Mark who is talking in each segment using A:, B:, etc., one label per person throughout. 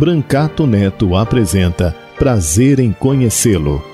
A: Brancato Neto apresenta Prazer em Conhecê-lo.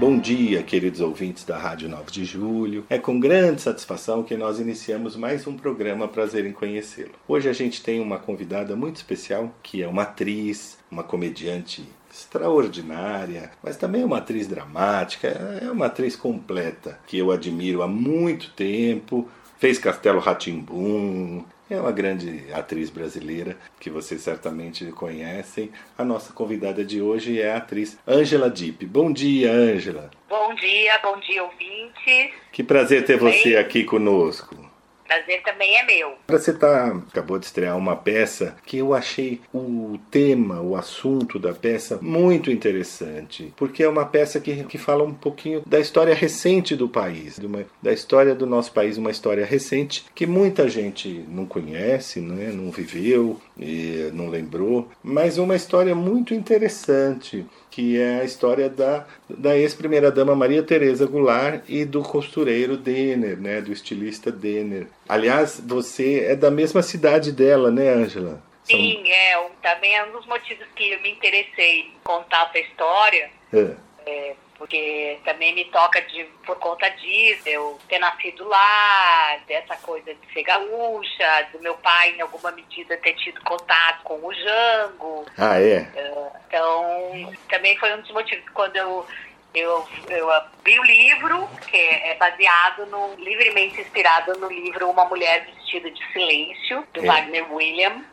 B: Bom dia, queridos ouvintes da Rádio 9 de Julho. É com grande satisfação que nós iniciamos mais um programa Prazer em Conhecê-lo. Hoje a gente tem uma convidada muito especial, que é uma atriz, uma comediante extraordinária, mas também uma atriz dramática, é uma atriz completa que eu admiro há muito tempo. Fez Castelo Ratimbum, é uma grande atriz brasileira que vocês certamente conhecem. A nossa convidada de hoje é a atriz Ângela Dipp. Bom dia, Ângela.
C: Bom dia, bom dia, ouvintes.
B: Que prazer ter você aqui conosco
C: prazer também é meu.
B: Você tá, acabou de estrear uma peça que eu achei o tema, o assunto da peça muito interessante, porque é uma peça que, que fala um pouquinho da história recente do país, uma, da história do nosso país, uma história recente que muita gente não conhece, né, não viveu e não lembrou, mas uma história muito interessante que é a história da, da ex-primeira-dama Maria Tereza Goulart e do costureiro Denner, né, do estilista Denner. Aliás, você é da mesma cidade dela, né, Ângela?
C: Sim, é. Também é um dos motivos que eu me interessei em contar essa história. É. É, porque também me toca de, por conta disso, eu ter nascido lá, dessa coisa de ser gaúcha, do meu pai, em alguma medida, ter tido contato com o Jango.
B: Ah, é?
C: Então, também foi um dos motivos quando eu eu, eu abri o livro, que é baseado no, livremente inspirado no livro Uma Mulher Vestida de Silêncio, do é. Wagner William.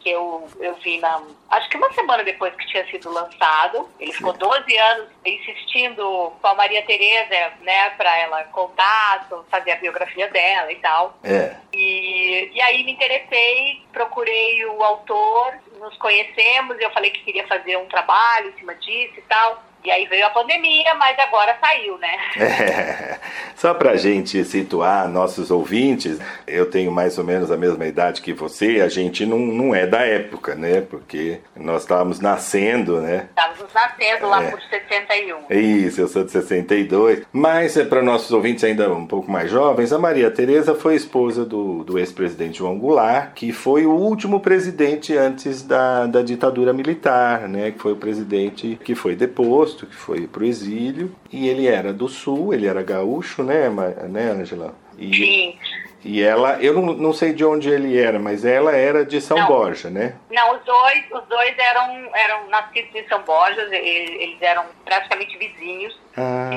C: Que eu, eu vi na. Acho que uma semana depois que tinha sido lançado. Ele Sim. ficou 12 anos insistindo com a Maria Tereza, né, para ela contar, fazer a biografia dela e tal.
B: É.
C: E, e aí me interessei, procurei o autor, nos conhecemos, eu falei que queria fazer um trabalho em cima disso e tal. E aí veio a pandemia, mas agora saiu, né?
B: É, só pra gente situar nossos ouvintes, eu tenho mais ou menos a mesma idade que você, a gente não, não é da época, né? Porque nós estávamos nascendo, né?
C: Estávamos nascendo lá é. por 61.
B: Isso, eu sou de 62. Mas é para nossos ouvintes ainda um pouco mais jovens, a Maria Tereza foi esposa do, do ex-presidente João Goulart, que foi o último presidente antes da, da ditadura militar, né? Que foi o presidente que foi deposto que foi pro exílio, e ele era do sul, ele era gaúcho, né, né, Angela?
C: E, Sim.
B: E ela, eu não, não sei de onde ele era, mas ela era de São não, Borja, né?
C: Não, os dois, os dois eram, eram nascidos em São Borja, eles eram praticamente vizinhos. Ah.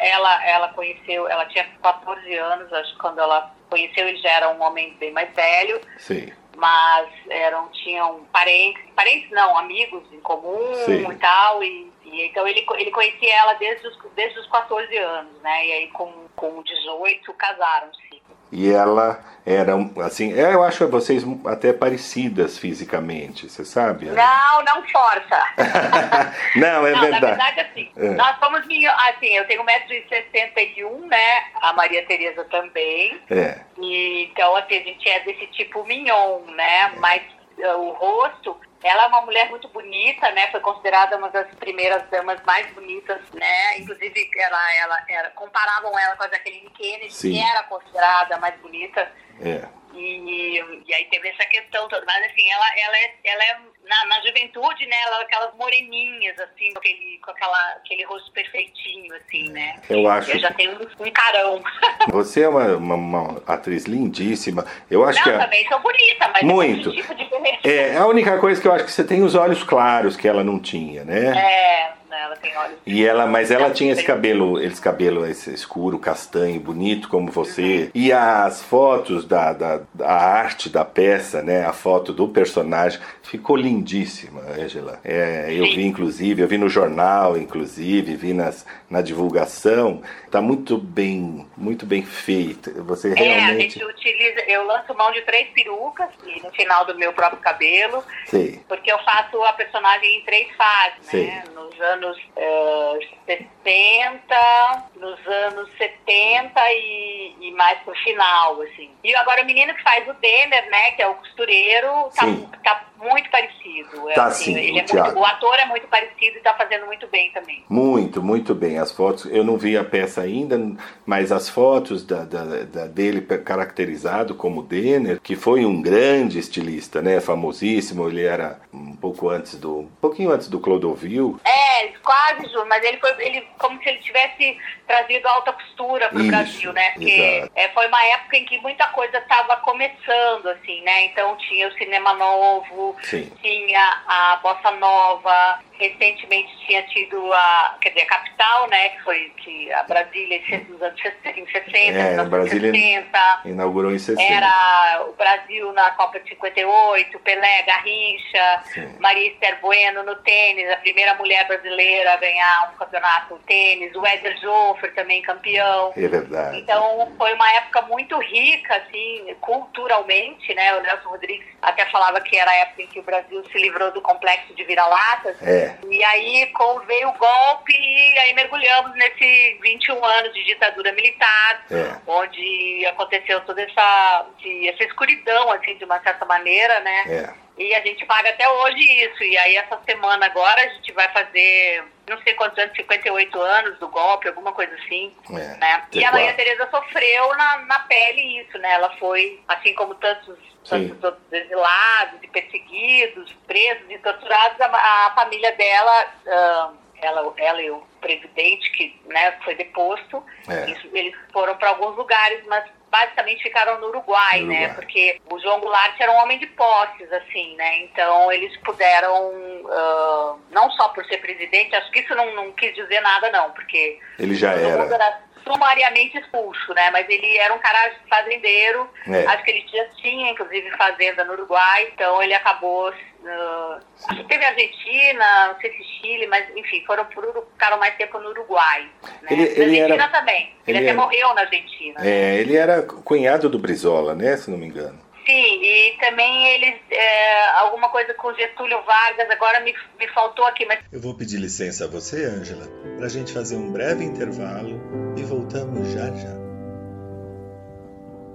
C: Ela, ela conheceu, ela tinha 14 anos, acho que quando ela conheceu, ele já era um homem bem mais velho.
B: Sim
C: mas eram tinham parentes, parentes não, amigos em comum Sim. e tal, e e então ele, ele conhecia ela desde os, desde os 14 anos, né? E aí com, com 18 casaram-se.
B: E ela era, assim, é, eu acho vocês até parecidas fisicamente, você sabe?
C: Não, não força.
B: não, é não, verdade.
C: Na verdade, assim, é. nós somos, assim, eu tenho 1,61m, né? A Maria Tereza também.
B: É.
C: E, então, assim, a gente é desse tipo mignon, né? É. Mas uh, o rosto ela é uma mulher muito bonita, né? Foi considerada uma das primeiras damas mais bonitas, né? Inclusive, ela, ela, ela comparavam ela com a Jacqueline Kennedy, Sim. que era considerada mais bonita.
B: É.
C: E, e aí teve essa questão toda. Mas assim, ela, ela é, ela é na, na juventude, né? Ela, aquelas moreninhas, assim, com aquele, com aquela, aquele rosto perfeitinho, assim, né?
B: Eu acho.
C: Eu já tenho um, um carão.
B: Você é uma, uma, uma, atriz lindíssima. Eu acho
C: Não,
B: que.
C: Eu também sou bonita, mas
B: muito.
C: tipo
B: É, a única coisa que eu acho que você tem os olhos claros que ela não tinha, né?
C: É. Ela tem olhos.
B: E ela, mas ela tinha esse cabelo, esse cabelo esse escuro, castanho, bonito como você. Uhum. E as fotos da, da, da, arte da peça, né? A foto do personagem ficou lindíssima, Angela. É, eu vi inclusive, eu vi no jornal, inclusive, vi nas, na divulgação. Tá muito bem, muito bem feito. Você realmente. É, a
C: gente utiliza. Eu lanço mão de três perucas no final do meu próprio cabelo.
B: Sim.
C: Porque eu faço a personagem em três fases, Sim. né? Nos anos uh, eh, 60, nos anos 70 e, e mais pro final, assim. E agora o menino que faz o Denner, né? Que é o costureiro, tá, tá muito parecido.
B: Tá assim,
C: sim, o, é muito, o, ator é muito parecido e tá fazendo muito bem também.
B: Muito, muito bem. As fotos, eu não vi a peça ainda, mas as fotos da, da, da dele caracterizado como Denner, que foi um grande estilista, né? Famosíssimo, ele era um pouco antes do. um pouquinho antes do Clodovil.
C: É, quase, mas ele foi ele, como se ele tivesse trazido alta costura para o Brasil, né? Porque é, foi uma época em que muita coisa estava começando, assim, né? Então tinha o cinema novo,
B: Sim.
C: tinha a bossa nova, recentemente tinha tido a, quer dizer, a capital, né, que foi que a Brasília nos anos 60, em 60,
B: é, Brasília
C: 60.
B: Inaugurou em 60.
C: Era o Brasil na Copa de 58, Pelé, Garrincha, Sim. Maria Esther Bueno no tênis, a primeira mulher brasileira a ganhar um campeonato tênis, o Éder Joffer também campeão.
B: É verdade.
C: Então foi uma época muito rica, assim, culturalmente, né, o Nelson Rodrigues até falava que era a época em que o Brasil se livrou do complexo de vira-latas.
B: É.
C: E aí veio o golpe e aí mergulhamos nesse 21 anos de ditadura militar,
B: é.
C: onde aconteceu toda essa, essa escuridão, assim, de uma certa maneira, né?
B: É.
C: E a gente paga até hoje isso. E aí essa semana agora a gente vai fazer não sei quantos anos, 58 anos do golpe, alguma coisa assim.
B: É,
C: né? E a Maria Tereza sofreu na, na pele isso, né? Ela foi, assim como tantos tantos outros exilados e perseguidos, presos e torturados, a, a família dela, uh, ela, ela e o presidente que né, foi deposto,
B: é.
C: eles foram para alguns lugares, mas basicamente ficaram no Uruguai, no né? Uruguai, né? Porque o João Goulart era um homem de posses, assim, né? Então eles puderam, uh, não só por ser presidente, acho que isso não, não quis dizer nada, não, porque
B: ele já era.
C: era sumariamente expulso, né? Mas ele era um cara fazendeiro, é. acho que ele já tinha, inclusive, fazenda no Uruguai, então ele acabou. Uh, acho que teve Argentina, não sei se Chile, mas enfim, foram por, ficaram mais tempo no Uruguai. Né?
B: Ele, ele
C: Argentina
B: era,
C: também. Ele, ele até era, morreu na Argentina.
B: É, ele era cunhado do Brizola, né? Se não me engano.
C: Sim, e também eles, é, alguma coisa com Getúlio Vargas, agora me, me faltou aqui, mas...
B: Eu vou pedir licença a você, Ângela, para a gente fazer um breve intervalo e voltamos já já.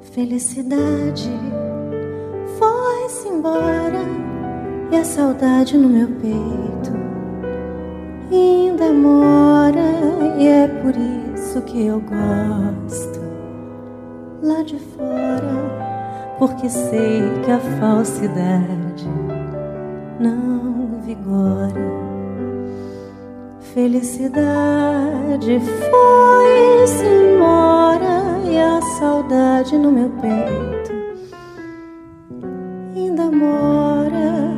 D: Felicidade foi-se embora e a saudade no meu peito ainda mora e é por isso que eu gosto lá de fora porque sei que a falsidade não vigora. Felicidade foi-se embora e a saudade no meu peito ainda mora.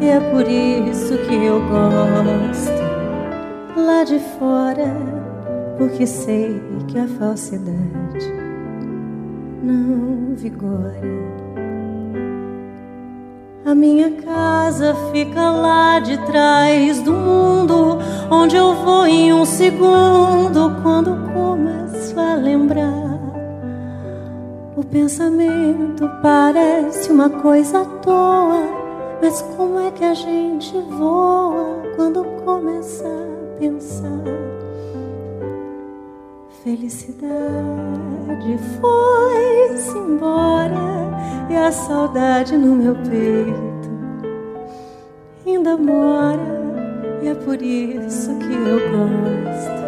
D: E é por isso que eu gosto lá de fora, porque sei que a falsidade não vigora. A minha casa fica lá de trás do mundo, onde eu vou em um segundo quando começo a lembrar. O pensamento parece uma coisa à toa, mas como é que a gente voa quando começa a pensar? Felicidade foi-se embora a saudade no meu peito ainda mora e é por isso que eu gosto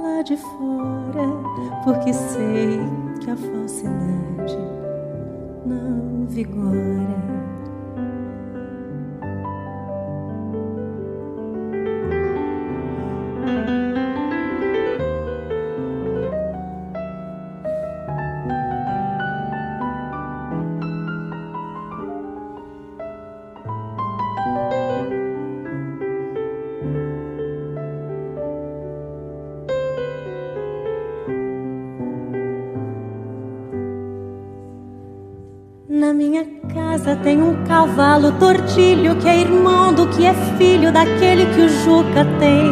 D: lá de fora, porque sei que a falsidade não vigora.
E: Tem um cavalo tortilho que é irmão do que é filho daquele que o Juca tem.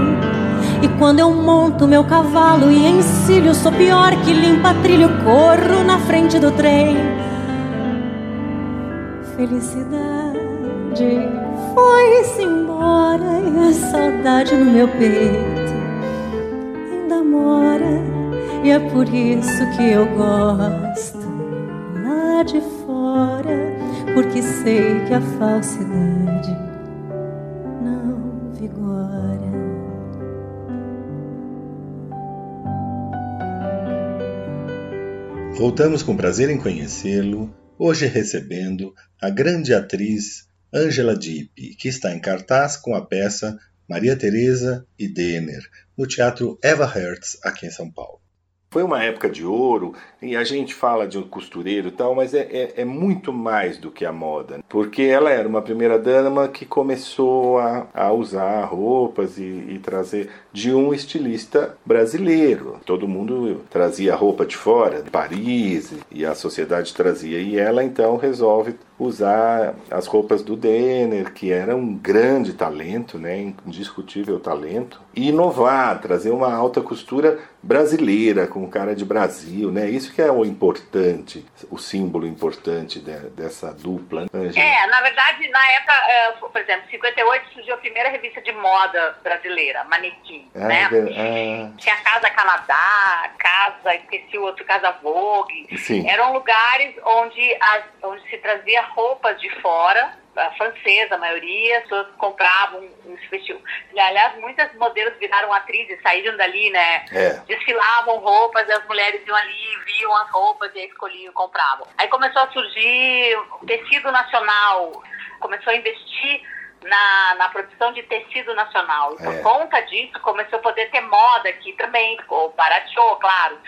E: E quando eu monto meu cavalo e encilho, sou pior que limpa trilho, corro na frente do trem. Felicidade foi-se embora e a saudade no meu peito ainda mora. E é por isso que eu gosto sei que a falsidade não vigora.
A: Voltamos com prazer em conhecê-lo, hoje recebendo a grande atriz Angela Dipp, que está em cartaz com a peça Maria Teresa e Denner, no Teatro Eva Hertz, aqui em São Paulo.
B: Foi uma época de ouro, e a gente fala de um costureiro e tal, mas é, é, é, muito mais do que a moda. Porque ela era uma primeira dama que começou a, a usar roupas e, e, trazer de um estilista brasileiro. Todo mundo trazia roupa de fora, de Paris, e a sociedade trazia. E ela então resolve usar as roupas do Denner, que era um grande talento, né, indiscutível talento, e inovar, trazer uma alta costura brasileira, com cara de Brasil, né? Isso que é o importante, o símbolo importante de, dessa dupla.
C: Né, é, na verdade, na época, é, por exemplo, em 58 surgiu a primeira revista de moda brasileira, Manequim, ah, né? Ah. Tinha Casa Canadá, Casa, esqueci o outro, Casa Vogue. Sim. Eram lugares onde, as, onde se trazia roupas de fora, a francesa, a maioria, as pessoas compravam esse vestido. Aliás, muitas modelos viraram atrizes, saíram dali, né? É. Desfilavam roupas, as mulheres iam ali, viam as roupas e escolhiam e compravam. Aí começou a surgir o tecido nacional, começou a investir na, na produção de tecido nacional. Por é. conta disso, começou a poder ter moda aqui também, ficou barateou, claro.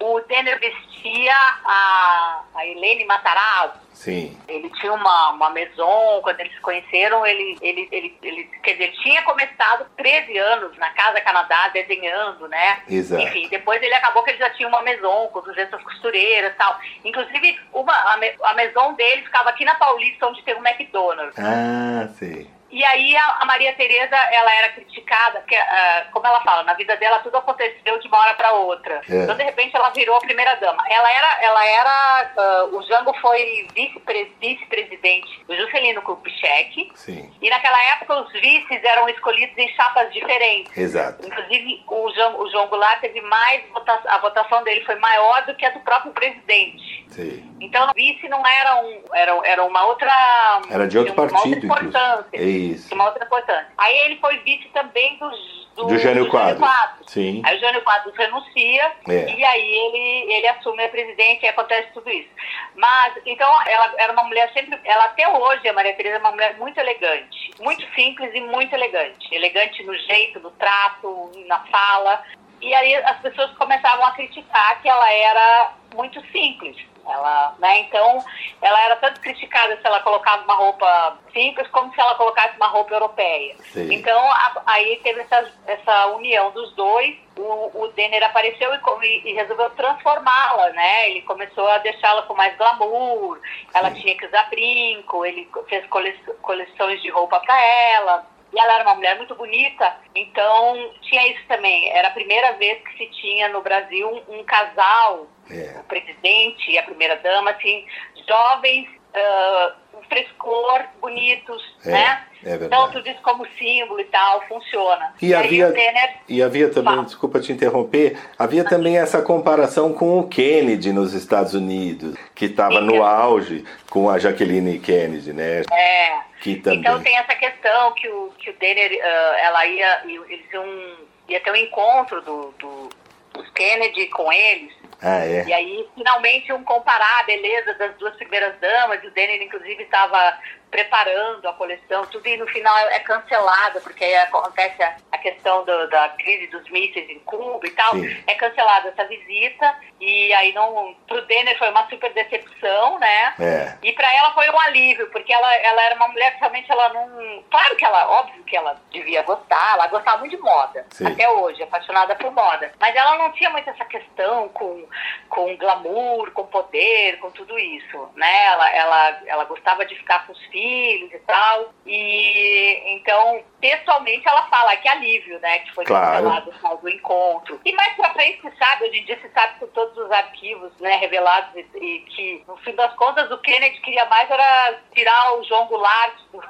C: O Denner vestia a, a Helene Matarazzo.
B: Sim.
C: Ele tinha uma, uma maison, quando eles se conheceram, ele, ele, ele, ele, quer dizer, tinha começado 13 anos na Casa Canadá desenhando, né?
B: Exato.
C: Enfim, depois ele acabou que ele já tinha uma maison com 200 costureiras e tal. Inclusive, uma, a, a maison dele ficava aqui na Paulista, onde tem o McDonald's.
B: Ah, sim.
C: E aí a, Maria Tereza, ela era criticada, porque, uh, como ela fala, na vida dela tudo aconteceu de uma hora para outra. É. Então, de repente, ela virou a primeira dama. Ela era, ela era, uh, o Jango foi vice-presidente do Juscelino Kubitschek.
B: Sim.
C: E naquela época os vices eram escolhidos em chapas diferentes.
B: Exato.
C: Inclusive, o João, o João Goulart teve mais, votação, a votação dele foi maior do que a do próprio presidente.
B: Sim.
C: Então, o vice não era um, era, era uma outra...
B: Era de outro partido,
C: outra importância.
B: Isso.
C: Uma outra importância. Aí ele foi vice também do,
B: do, do Jânio Quadros. Sim.
C: Aí o Jânio Quadros renuncia é. e aí ele, ele assume a presidência e acontece tudo isso. Mas, então, ela era uma mulher sempre, ela até hoje, a Maria Tereza é uma mulher muito elegante, muito simples e muito elegante. Elegante no jeito, no trato, na fala. E aí as pessoas começavam a criticar que ela era muito simples. Ela, né, então, ela era tanto criticada se ela colocava uma roupa simples como se ela colocasse uma roupa europeia. Sim. Então, a, aí teve essa, essa união dos dois. O, o Denner apareceu e, e resolveu transformá-la, né? Ele começou a deixá-la com mais glamour. Ela Sim. tinha que usar brinco. Ele fez coleções de roupa para ela. E ela era uma mulher muito bonita, então tinha isso também. Era a primeira vez que se tinha no Brasil um, um casal, é. o presidente e a primeira dama, assim, jovens, uh, frescor, bonitos, é. né? É então, tudo isso como símbolo e tal, funciona.
B: E, e havia, Tener... e havia também, Fala. desculpa te interromper, havia também essa comparação com o Kennedy nos Estados Unidos, que estava no auge com a Jacqueline Kennedy, né?
C: É. Que também... Então tem essa questão que o, que o Denner, uh, ela ia, eles iam, ia ter um encontro do, do, dos Kennedy com eles,
B: ah, é.
C: E aí, finalmente, um comparar a beleza das duas primeiras damas, o Denner, inclusive, estava preparando a coleção, tudo e no final é cancelada, porque aí acontece a, a questão do, da crise dos mísseis em Cuba e tal. Sim. É cancelada essa visita e aí não. Pro Denner foi uma super decepção, né? É. E para ela foi um alívio, porque ela, ela era uma mulher que realmente ela não. Claro que ela, óbvio que ela devia gostar, ela gostava muito de moda, Sim. até hoje, apaixonada por moda. Mas ela não tinha muito essa questão com, com glamour, com poder, com tudo isso, né? Ela, ela, ela gostava de ficar com os filhos e tal. E então, pessoalmente, ela fala que alívio, né? Que foi claro. cancelado o do encontro. E mais pra frente, se sabe, hoje em dia se sabe que todos os arquivos né, revelados e, e, que, no fim das contas, o Kennedy queria mais era tirar o João Goulart do...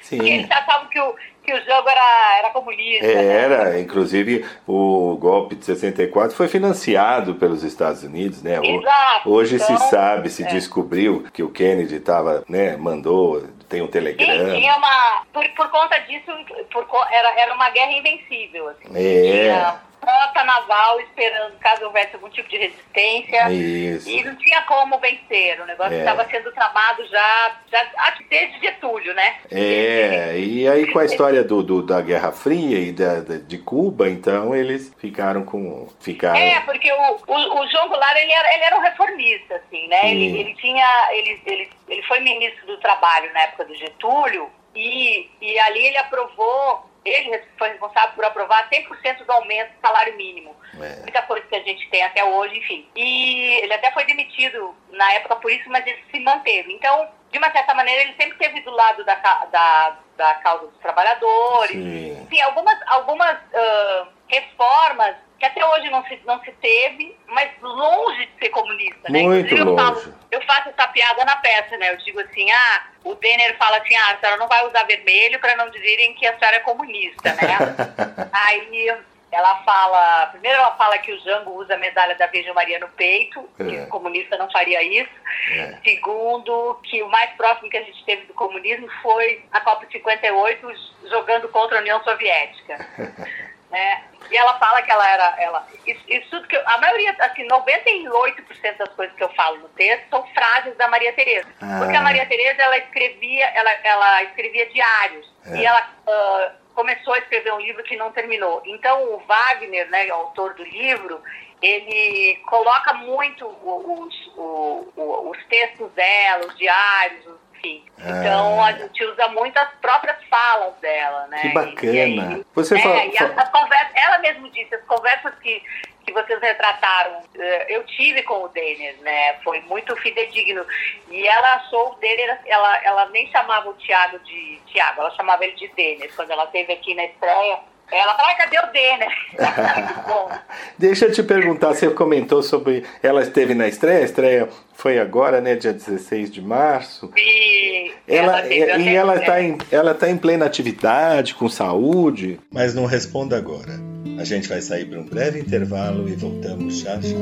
C: Sim. Porque eles achavam que o, que o jogo era, era comunista.
B: Né? Era, né? inclusive o golpe de 64 foi financiado pelos Estados Unidos, né?
C: Exato.
B: Hoje então, se sabe, se é. descobriu que o Kennedy estava, né, mandou, tem um telegrama.
C: Sim, tinha uma. Por, por conta disso, por, era, era uma guerra invencível. Assim.
B: É. Tinha,
C: frota naval esperando caso houvesse algum tipo de resistência.
B: Isso.
C: E não tinha como vencer. O negócio estava é. sendo tramado já, já desde Getúlio, né?
B: É, e aí com a história do, do da Guerra Fria e da, da, de Cuba, então eles ficaram com. Ficaram...
C: É, porque o, o, o João Goulart ele era, ele era um reformista, assim, né? Ele, ele tinha. Ele, ele, ele foi ministro do trabalho na época do Getúlio. E, e ali ele aprovou ele foi responsável por aprovar 100% do aumento do salário mínimo. É. Muita coisa que a gente tem até hoje, enfim. E ele até foi demitido na época por isso, mas ele se manteve. Então, de uma certa maneira, ele sempre esteve do lado da, da, da causa dos trabalhadores. Sim. Enfim, algumas, algumas uh, reformas que até hoje não se, não se teve, mas longe de ser comunista,
B: né? Muito Inclusive, longe.
C: Eu, falo, eu faço essa piada na peça, né? Eu digo assim, ah, o Denner fala assim, ah, a senhora não vai usar vermelho para não dizerem que a senhora é comunista, né? Aí ela fala, primeiro ela fala que o Jango usa a medalha da Virgem Maria no peito, é. que o comunista não faria isso. É. Segundo, que o mais próximo que a gente teve do comunismo foi a Copa 58 jogando contra a União Soviética. né? E ela fala que ela era. Ela, isso, isso tudo que eu, a maioria, assim, 98% das coisas que eu falo no texto são frases da Maria Tereza. Ah. Porque a Maria Tereza ela escrevia, ela, ela escrevia diários. É. E ela uh, começou a escrever um livro que não terminou. Então o Wagner, né, autor do livro, ele coloca muito os, os, os textos dela, os diários, os enfim. Então ah. a gente usa muito as próprias falas dela, né?
B: Que bacana. Aí,
C: Você é, fala, e as, as conversas, ela mesmo disse, as conversas que, que vocês retrataram, eh, eu tive com o Denner, né? Foi muito fidedigno. E ela achou o Denner, ela, ela nem chamava o Tiago de Tiago, ela chamava ele de Denner. Quando ela esteve aqui na estreia, ela fala, cadê o Denner?
B: Deixa eu te perguntar, você comentou sobre. Ela esteve na estreia, a estreia foi agora, né, dia 16 de março.
C: E
B: ela, ela e ela está em, ela tá em plena atividade, com saúde.
A: Mas não responda agora. A gente vai sair para um breve intervalo e voltamos já já.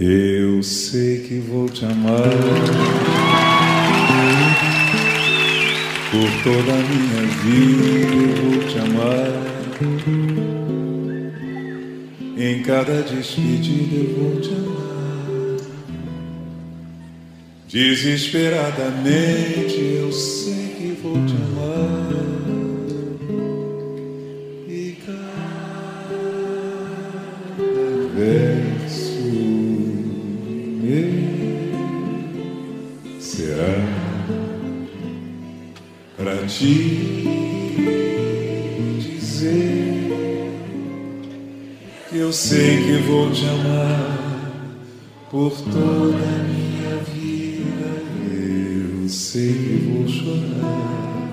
F: Eu sei que vou te amar por toda a minha vida. Eu vou te amar em cada despedida eu vou te amar. Desesperadamente eu sei que vou te amar. E cada verso meu será para ti. Eu sei que vou te amar por toda a minha vida. Eu sei que vou chorar.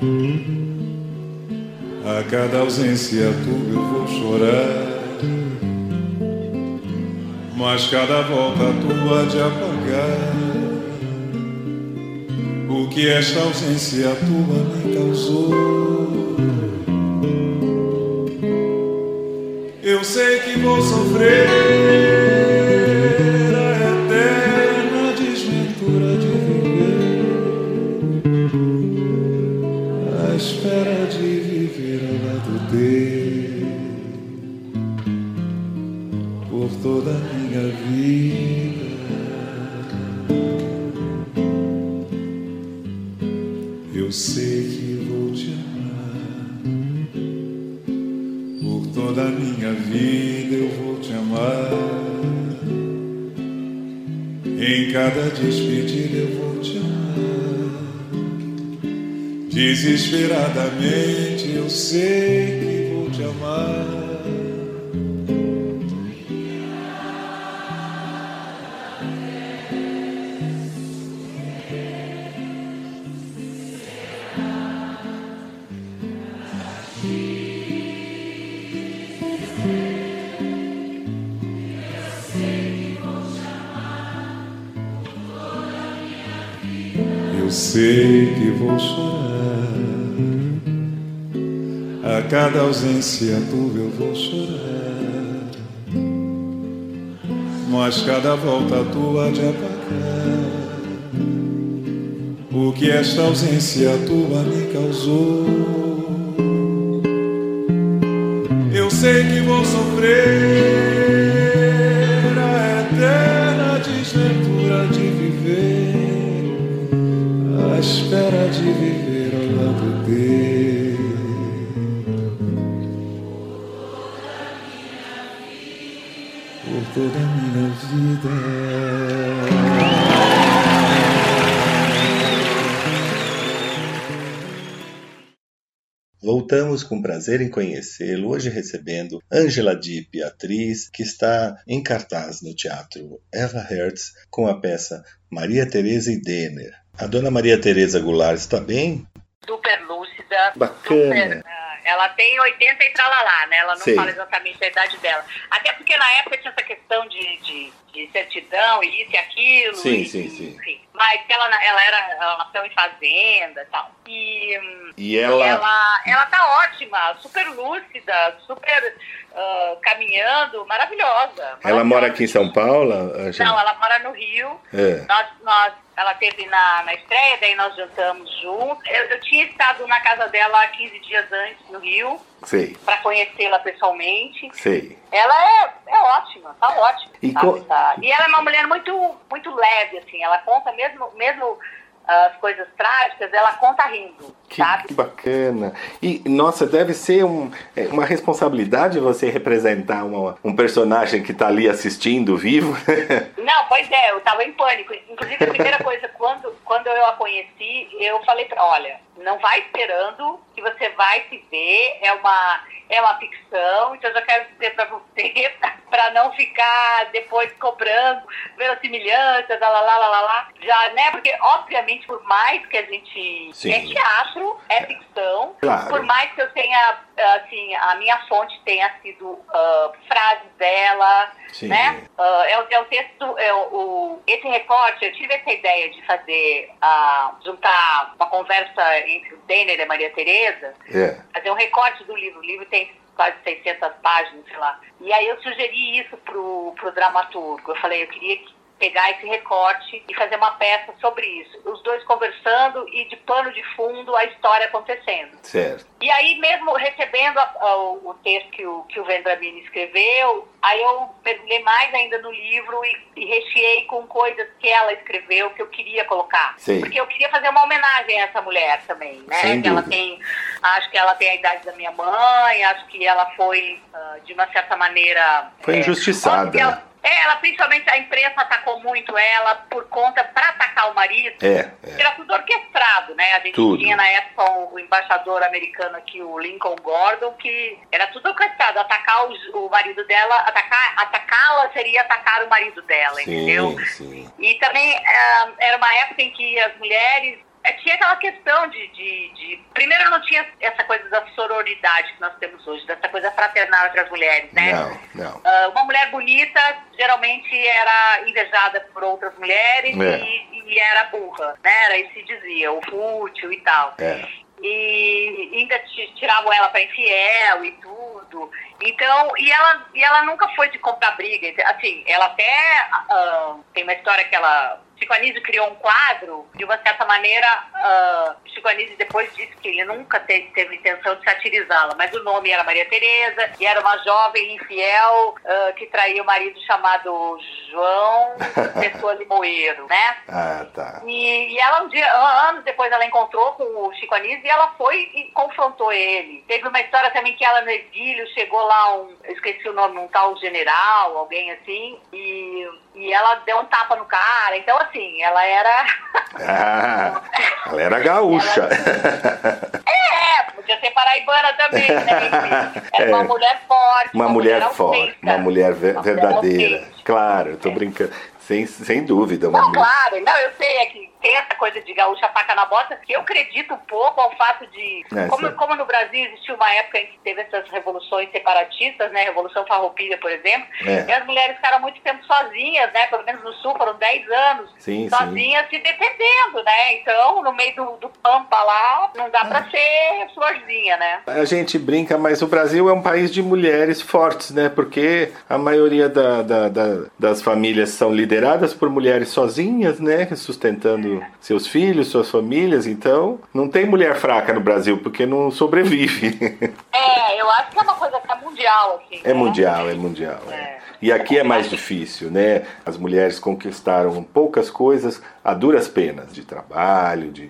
F: A cada ausência tua eu vou chorar. Mas cada volta tua de apagar o que esta ausência tua me causou. Sofrer cada ausência tua eu vou chorar. Mas cada volta tua de apagar o que esta ausência tua me causou. Eu sei que vou sofrer a eterna desventura de viver à espera de viver
A: Voltamos com prazer em conhecê-lo, hoje recebendo Angela Dipp, atriz que está em cartaz no teatro Eva Hertz com a peça Maria Teresa e Denner. A dona Maria Tereza Goulart está bem?
C: Super lúcida.
A: Bacana.
C: Super, ela tem 80 e tralalá, né? Ela não Sei. fala exatamente a idade dela. Até porque na época tinha essa questão de, de, de certidão e isso e aquilo.
A: Sim,
C: e,
A: sim, sim.
C: Enfim. Mas ela, ela era ela nasceu em fazenda e tal. E,
A: e ela...
C: ela... Ela tá ótima, super lúcida, super uh, caminhando, maravilhosa, maravilhosa.
A: Ela mora aqui em São Paulo?
C: Não, ela mora no Rio.
A: É.
C: Nós, nós ela teve na, na estreia, daí nós jantamos juntos. Eu, eu, tinha estado na casa dela 15 dias antes, no Rio. Pra conhecê-la pessoalmente.
A: Sei.
C: Ela é, é ótima, tá ótima.
A: E,
C: sabe, tá? e ela é uma mulher muito, muito leve, assim. Ela conta mesmo, mesmo as coisas trágicas, ela conta rindo,
A: que,
C: sabe?
A: Que bacana. E, nossa, deve ser um, é, uma responsabilidade você representar uma, um personagem que está ali assistindo vivo.
C: Não, pois é, eu estava em pânico. Inclusive, a primeira coisa, quando, quando eu a conheci, eu falei para olha, não vai esperando que você vai se ver, é uma é uma ficção, então eu já quero dizer para você, para não ficar depois cobrando verossimilhança, lá, lá, lá, lá, lá, já, né? Porque, obviamente, por mais que a gente.
A: Sim.
C: É teatro, é ficção,
A: claro.
C: por mais que eu tenha, assim, a minha fonte tenha sido uh, frases dela,
A: Sim.
C: né? Uh, é, é o texto, é o, o, esse recorte, eu tive essa ideia de fazer, uh, juntar uma conversa entre o Denner e a Maria Tereza,
A: é.
C: fazer um recorte do livro. O livro tem quase 600 páginas, sei lá. E aí eu sugeri isso pro, pro dramaturgo. Eu falei, eu queria que pegar esse recorte e fazer uma peça sobre isso. Os dois conversando e de pano de fundo a história acontecendo.
A: Certo.
C: E aí mesmo recebendo a, a, o texto que o, que o Vendramini escreveu, aí eu mergulhei mais ainda no livro e, e, recheei com coisas que ela escreveu que eu queria colocar.
A: Sim.
C: Porque eu queria fazer uma homenagem a essa mulher também, né?
A: Sem
C: que ela tem, acho que ela tem a idade da minha mãe, acho que ela foi, uh, de uma certa maneira...
A: Foi é, injustiçada.
C: Ela, principalmente a imprensa atacou muito ela por conta, para atacar o marido,
A: é, é.
C: era tudo orquestrado, né? A gente
A: tudo.
C: tinha na época o embaixador americano aqui, o Lincoln Gordon, que era tudo orquestrado. Atacar o, o marido dela, atacar, atacá-la seria atacar o marido dela,
A: sim,
C: entendeu?
A: Sim.
C: E também uh, era uma época em que as mulheres tinha aquela questão de, de, de, Primeiro, não tinha essa coisa da sororidade que nós temos hoje, dessa coisa fraternal entre as mulheres, né?
A: Não, não.
C: Uh, uma mulher bonita geralmente era invejada por outras mulheres
A: é.
C: e, e, era burra, né? Era isso se dizia, o fútil e tal.
A: É.
C: E ainda tiravam ela para infiel e tudo. Então, e ela, e ela nunca foi de comprar briga. Assim, ela até. Uh, tem uma história que ela Chico Anísio criou um quadro, de uma certa maneira, uh, Chico Anísio depois disse que ele nunca teve, teve intenção de satirizá-la, mas o nome era Maria Tereza e era uma jovem infiel uh, que traía o marido chamado João Pessoa Limoeiro, né?
B: Ah, tá.
C: E, e, ela, um dia, anos depois, ela encontrou com o Chico Anísio e ela foi e confrontou ele. Teve uma história também que ela no exílio chegou lá, um, esqueci o nome, um tal general, alguém assim, e, e ela deu um tapa no cara. Então, assim, ela era.
B: Ah, ela era gaúcha.
C: Ela... É, podia ser paraibana também, né? Era é. uma mulher forte.
B: Uma, uma mulher, mulher forte, uma mulher verdadeira. Mulher claro, eu tô é. brincando. Sem, sem dúvida.
C: Não, mulher... claro, não, eu sei, é que tem essa coisa de gaúcha faca na bota, que eu acredito um pouco ao fato de. É, como, como no Brasil existiu uma época em que teve essas revoluções separatistas, né? Revolução Farroupilha, por exemplo, é. e as mulheres ficaram muito tempo sozinhas, né? Pelo menos no sul foram 10 anos sim, sozinhas sim. se defendendo, né? Então, no meio do, do pampa lá, não dá pra ser florzinha, né?
B: A gente brinca, mas o Brasil é um país de mulheres fortes, né? Porque a maioria da, da, da, das famílias são lideradas por mulheres sozinhas, né? Sustentando seus filhos, suas famílias. Então, não tem mulher fraca no Brasil, porque não sobrevive.
C: É, eu acho que é uma coisa que é mundial. Assim,
B: é né? mundial, é mundial. É. É. E aqui é mais difícil, né? As mulheres conquistaram poucas coisas a duras penas de trabalho, de.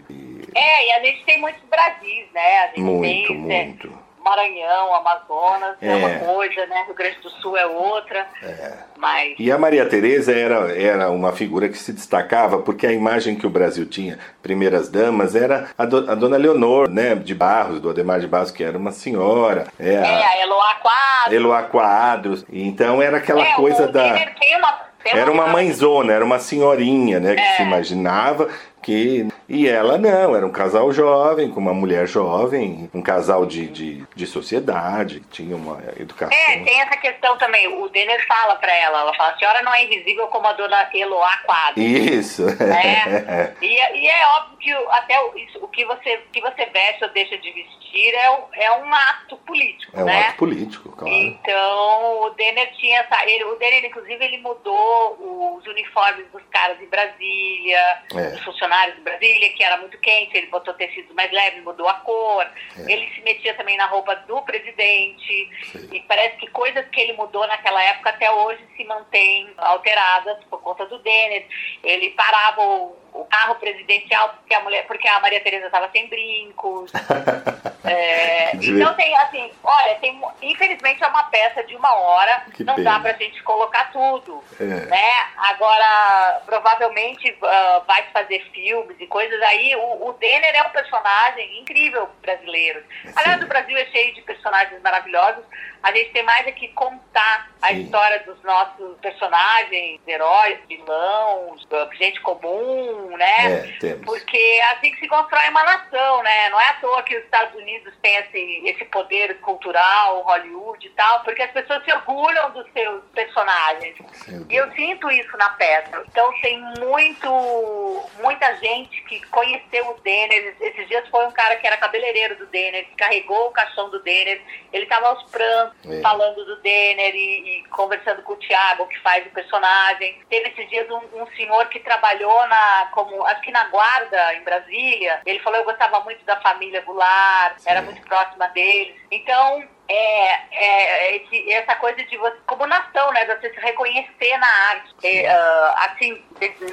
C: É, e a gente tem muitos Brasis, né?
B: Muito,
C: tem,
B: muito.
C: Né? Maranhão, Amazonas é. é. uma coisa, né? Rio Grande do Sul é outra. É. Mas...
B: E a Maria Tereza era, era uma figura que se destacava porque a imagem que o Brasil tinha, primeiras damas, era a, do, a dona Leonor, né? De Barros, do Ademar de Barros, que era uma senhora.
C: É, é a, a Eloá Quadros.
B: Eloá Quadros. Então era aquela é, coisa da...
C: Tem uma
B: era uma mãezona, era uma senhorinha, né? Que é. se imaginava que e ela não, era um casal jovem, com uma mulher jovem, um casal de, de, de sociedade, tinha uma educação.
C: É, tem essa questão também. O Denner fala para ela, ela fala, a senhora não é invisível como a dona Eloá Quadro.
B: Isso.
C: É. e, e é óbvio que até o, isso, o que você, que você veste ou deixa de vestir é, é um ato político,
B: É
C: né?
B: um ato político, claro.
C: Então, o Denner tinha essa... Ele, o Denner, inclusive, ele mudou os uniformes dos caras em Brasília, é. dos funcionários de Brasília, que era muito quente, ele botou tecidos mais leves, mudou a cor. É. Ele se metia também na roupa do presidente. Sim. E parece que coisas que ele mudou naquela época até hoje se mantêm alteradas por conta do Denner. Ele parava o o carro presidencial porque a mulher, porque a Maria Tereza estava sem brincos. é, então tem assim, olha, tem, infelizmente é uma peça de uma hora, que não pena. dá pra gente colocar tudo, é. né? Agora provavelmente uh, vai fazer filmes e coisas aí. O, o Denner é um personagem incrível brasileiro. Aliás, o Brasil é cheio de personagens maravilhosos. A gente tem mais aqui contar a Sim. história dos nossos personagens, heróis, vilões, gente comum, né?
B: É,
C: Porque é assim que se constrói uma nação, né? Não é à toa que os Estados Unidos têm esse, esse poder cultural, Hollywood e tal, porque as pessoas se orgulham dos seus personagens. E eu sinto isso na peça. Então tem muito, muita gente que conheceu o Denner. Esses dias foi um cara que era cabeleireiro do Denner, que carregou o caixão do Denner. Ele estava aos prantos, é. falando do Denner e, e, conversando com o Thiago, que faz o personagem. Teve esses dias um, um senhor que trabalhou na como acho que na guarda em Brasília, ele falou eu gostava muito da família Goulart, Sim. era muito próxima deles. Então, é, é esse, essa coisa de você, como nação, né, você se reconhecer na arte. E, uh, assim,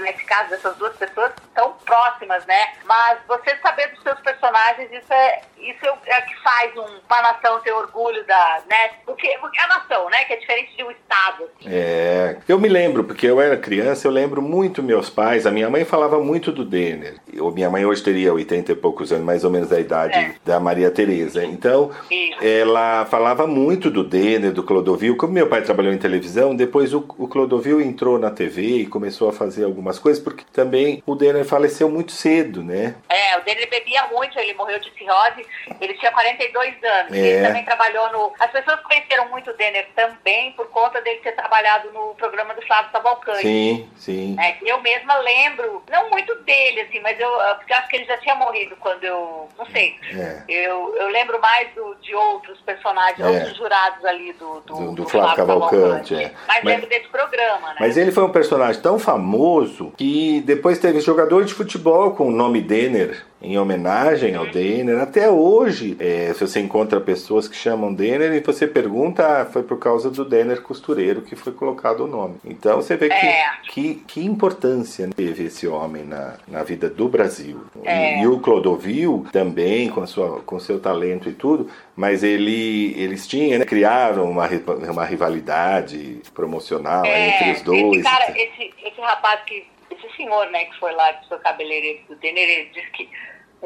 C: nesse caso, essas duas pessoas tão próximas, né? Mas você saber dos seus personagens, isso é, isso é que faz um, uma nação ter orgulho da, né? Porque, porque é a nação, né? Que é diferente de um estado. Assim.
B: É, eu me lembro, porque eu era criança, eu lembro muito meus pais, a minha mãe falava muito do Denner. Eu, minha mãe hoje teria 80 e poucos anos, mais ou menos da idade é. da Maria Tereza. Então, isso. ela falava muito do Denner, do Clodovil. Como meu pai trabalhou em televisão, depois o, o Clodovil entrou na TV e começou a fazer algumas coisas, porque também o Denner faleceu muito cedo, né?
C: É, o Denner bebia muito, ele morreu de cirrose, ele tinha 42 anos. É. Ele também trabalhou no. As pessoas conheceram muito o Denner também por conta dele ter trabalhado no programa do Flávio Cavalcante.
B: Sim, sim.
C: É, eu mesma lembro, não muito dele, assim, mas eu porque acho que ele já tinha morrido quando eu. Não sei. É. Eu, eu lembro mais do, de outros personagens personagens, é. outros jurados ali do, do,
B: do, do Flávio Cavalcante. É.
C: Mas, mas desse programa, né?
B: Mas ele foi um personagem tão famoso que depois teve jogador de futebol com o nome Denner em homenagem ao Denner. Até hoje, é, se você encontra pessoas que chamam Denner e você pergunta, ah, foi por causa do Denner costureiro que foi colocado o nome. Então você vê que, é. que, que, importância teve esse homem na, na vida do Brasil. É. E, e, o Clodovil também, com, a sua, com seu talento e tudo, mas ele, eles tinham, né, criaram uma, uma rivalidade promocional
C: é,
B: entre os dois.
C: Esse, cara, esse, esse rapaz que esse senhor, né, que foi lá do seu cabeleireiro do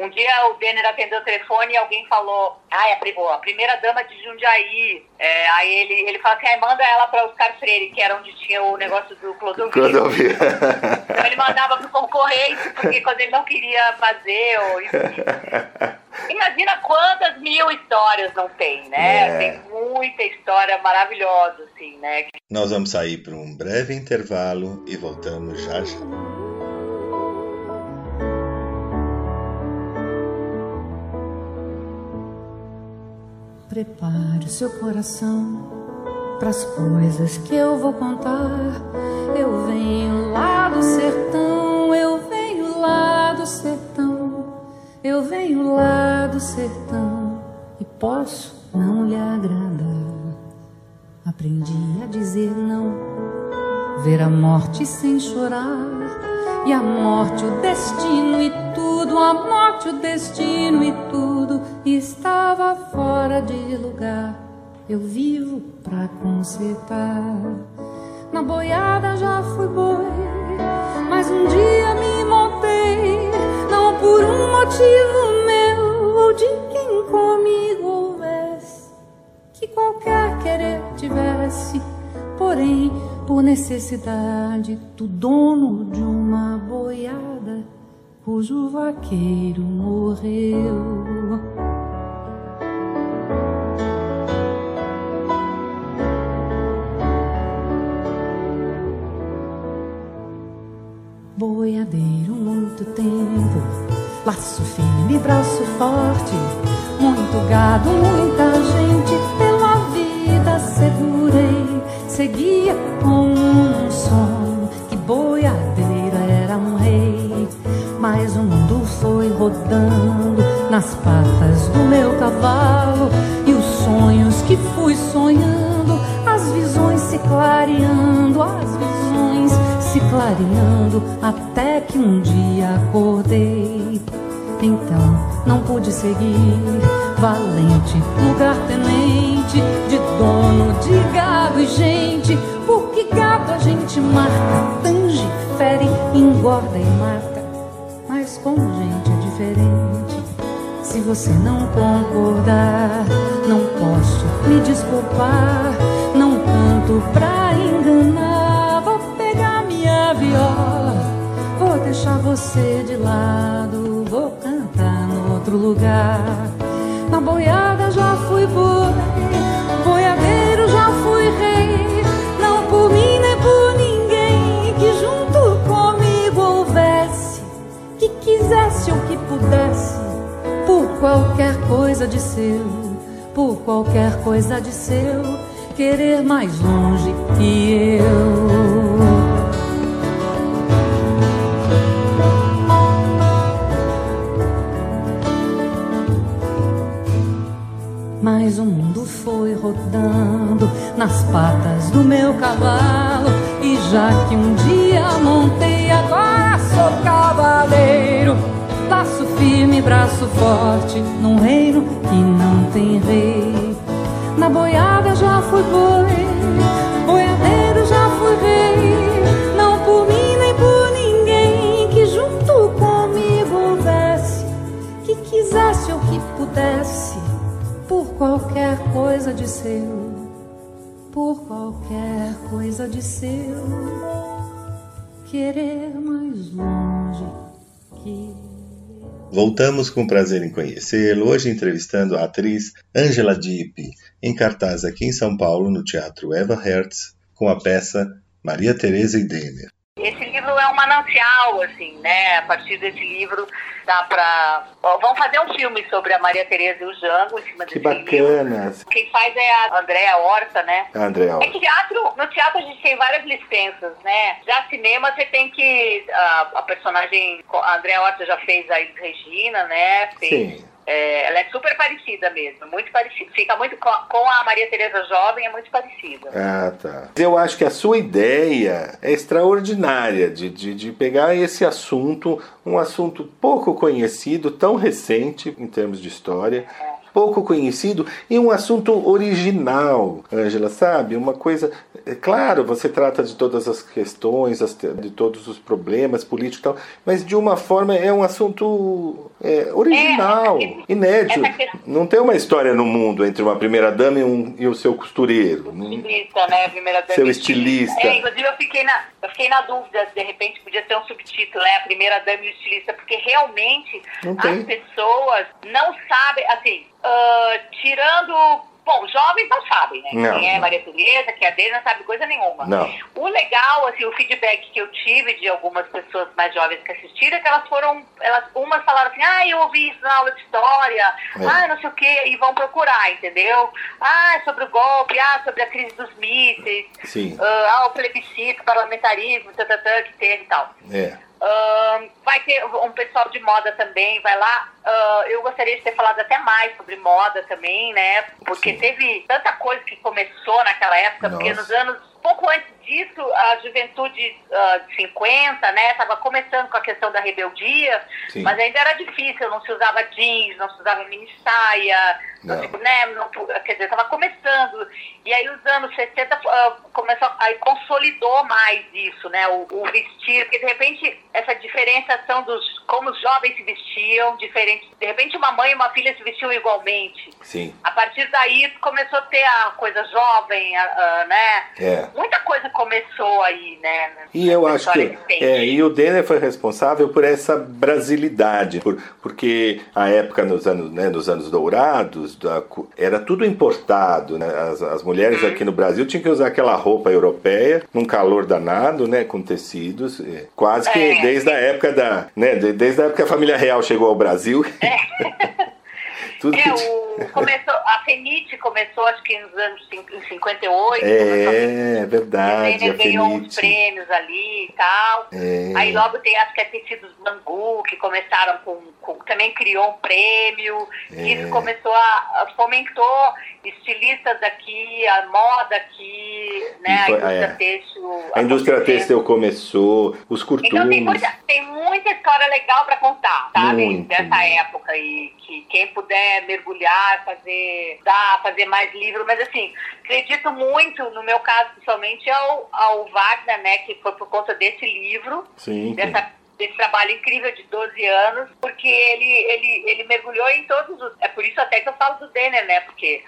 C: Um dia o Denner atendeu o telefone e alguém falou, ah, é a primeira dama de Jundiaí. É, aí ele, ele falou assim, ah, manda ela para Oscar Freire, que era onde tinha o negócio do Clodovil. Clodovil. então ele mandava pro concorrente, porque quando ele não queria fazer, ou enfim. Imagina quantas mil histórias não tem, né? É. Tem muita história maravilhosa, assim, né?
A: Nós vamos sair para um breve intervalo e voltamos já já.
E: Prepare o seu coração para as coisas que eu vou contar. Eu venho lá do sertão, eu venho lá do sertão, eu venho lá do sertão e posso não lhe agradar. Aprendi a dizer não, ver a morte sem chorar. E a morte, o destino e tudo, a morte, o destino e tudo estava fora de lugar. Eu vivo pra consertar. Na boiada já fui boi, mas um dia me montei, não por um motivo meu ou de quem comigo houvesse, que qualquer querer tivesse, porém por necessidade do dono de uma boiada cujo vaqueiro morreu. Laço firme, braço forte, muito gado, muita gente. Pela vida segurei, seguia como um sonho que boiadeira era um rei, mas o mundo foi rodando nas patas do meu cavalo. E os sonhos que fui sonhando, as visões se clareando, as visões se clareando até um dia acordei. Então não pude seguir, valente, lugar tenente, de dono de gado e gente. Porque gado a gente marca, tange, fere, engorda e mata. Mas com gente é diferente. Se você não concordar, não posso me desculpar. Não canto pra enganar. Vou pegar minha viola, deixar você de lado. Vou cantar no outro lugar. Na boiada já fui boi, boiadeiro já fui rei. Não por mim nem por ninguém que junto comigo houvesse, que quisesse ou que pudesse, por qualquer coisa de seu, por qualquer coisa de seu, querer mais longe que eu. Mas o mundo foi rodando nas patas do meu cavalo. E já que um dia montei, agora sou cavaleiro. Laço firme, braço forte, num reino que não tem rei. Na boiada já fui boi, qualquer coisa de seu, por qualquer coisa de seu, querer mais longe que.
A: Voltamos com prazer em conhecê-lo, hoje entrevistando a atriz Angela Dipp, em cartaz aqui em São Paulo, no Teatro Eva Hertz, com a peça Maria Teresa e Denner.
C: Livro é um manancial, assim, né? A partir desse livro dá pra. vamos fazer um filme sobre a Maria Tereza e o Jango em cima
B: que desse bacana.
C: livro. Quem faz é a Andréa Horta, né?
B: A Andréa Horta.
C: É que teatro, no teatro a gente tem várias licenças, né? Já cinema você tem que. A, a personagem. A Andréa Horta já fez a Regina, né? Fez,
B: Sim.
C: É, ela é super parecida mesmo, muito parecida. Fica muito com, a Maria Tereza jovem, é muito parecida.
B: Ah, tá. Eu acho que a sua ideia é extraordinária de, de, de pegar esse assunto, um assunto pouco conhecido, tão recente em termos de história. É pouco conhecido e um assunto original, Ângela, sabe? Uma coisa. É claro, você trata de todas as questões, de todos os problemas políticos e tal, mas de uma forma é um assunto é, original, é, inédito. Não tem uma história no mundo entre uma primeira-dama e, um, e o seu costureiro.
C: Estilista, né? Primeira
B: seu estilista.
C: É, inclusive, eu fiquei, na, eu fiquei na dúvida, de repente podia ter um subtítulo, né? A primeira-dama e o estilista, porque realmente as pessoas não sabem, assim, uh, tirando Bom, jovens não sabem, né? Não, Quem é Maria Tereza, que é a dele, não sabe coisa nenhuma.
B: Não.
C: O legal, assim, o feedback que eu tive de algumas pessoas mais jovens que assistiram é que elas foram, elas, umas falaram assim, ah, eu ouvi isso na aula de história, é. ah, não sei o quê, e vão procurar, entendeu? Ah, é sobre o golpe, ah, sobre a crise dos mísseis,
B: Sim.
C: Uh, ah, o plebiscito, parlamentarismo, tatatã, que teve e tal.
B: É.
C: Uh, vai ter um pessoal de moda também, vai lá. Uh, eu gostaria de ter falado até mais sobre moda também, né? Porque Sim. teve tanta coisa que começou naquela época, Nossa. porque nos anos pouco antes disso, a juventude uh, de 50, né, estava começando com a questão da rebeldia, Sim. mas ainda era difícil, não se usava jeans, não se usava mini saia, não. Não, né, não, quer dizer, estava começando. E aí os anos 60 uh, começou, aí consolidou mais isso, né, o, o, vestir, porque de repente essa diferenciação dos como os jovens se vestiam, diferente, de repente uma mãe e uma filha se vestiam igualmente.
B: Sim.
C: A partir daí começou a ter a coisa jovem, né?
B: É.
C: Muita coisa começou aí, né?
B: E eu acho que é, e o Denner foi responsável por essa brasilidade, por, porque a época nos anos, né, nos anos dourados da, era tudo importado, né? As, as mulheres hum. aqui no Brasil tinham que usar aquela roupa europeia, num calor danado, né, com tecidos, quase que é. desde a época da, né, desde a época que a família real chegou ao Brasil.
C: É. Tudo é, o, começou, a Fenite começou acho que nos anos em 58.
B: É, é verdade.
C: Ele ganhou uns prêmios ali e tal. É. Aí logo tem as que é tecidos Bangu, que começaram com, com, Também criou um prêmio. É. Isso começou a, a. fomentou estilistas aqui, a moda aqui, né? Foi, a indústria é. têxtil.
B: A indústria têxtil começou, os costumes. Então
C: tem muita, tem muita história legal para contar, sabe? Muito. Dessa época. E que quem puder mergulhar, fazer, dar, fazer mais livro, mas assim, acredito muito, no meu caso principalmente, ao, ao Wagner, né, que foi por conta desse livro,
B: Sim.
C: dessa desse trabalho incrível de 12 anos, porque ele, ele, ele mergulhou em todos os. É por isso até que eu falo do Denner, né? Porque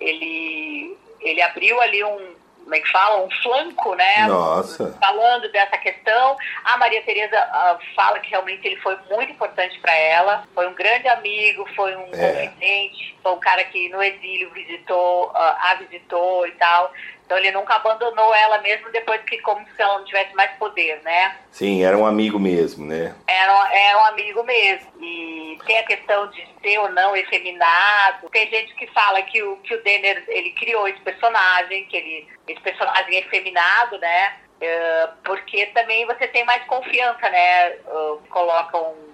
C: ele, ele abriu ali um, como é que fala, um flanco, né?
B: Nossa.
C: Falando dessa questão. A Maria Tereza uh, fala que realmente ele foi muito importante para ela. Foi um grande amigo, foi um é. confidente, foi um cara que no exílio visitou, uh, a visitou e tal. Então ele nunca abandonou ela mesmo depois que como se ela não tivesse mais poder, né?
B: Sim, era um amigo mesmo, né?
C: Era, era um amigo mesmo. E tem a questão de ser ou não efeminado. Tem gente que fala que o, que o Denner, ele criou esse personagem, que ele, esse personagem efeminado, né? Uh, porque também você tem mais confiança, né? Uh, coloca um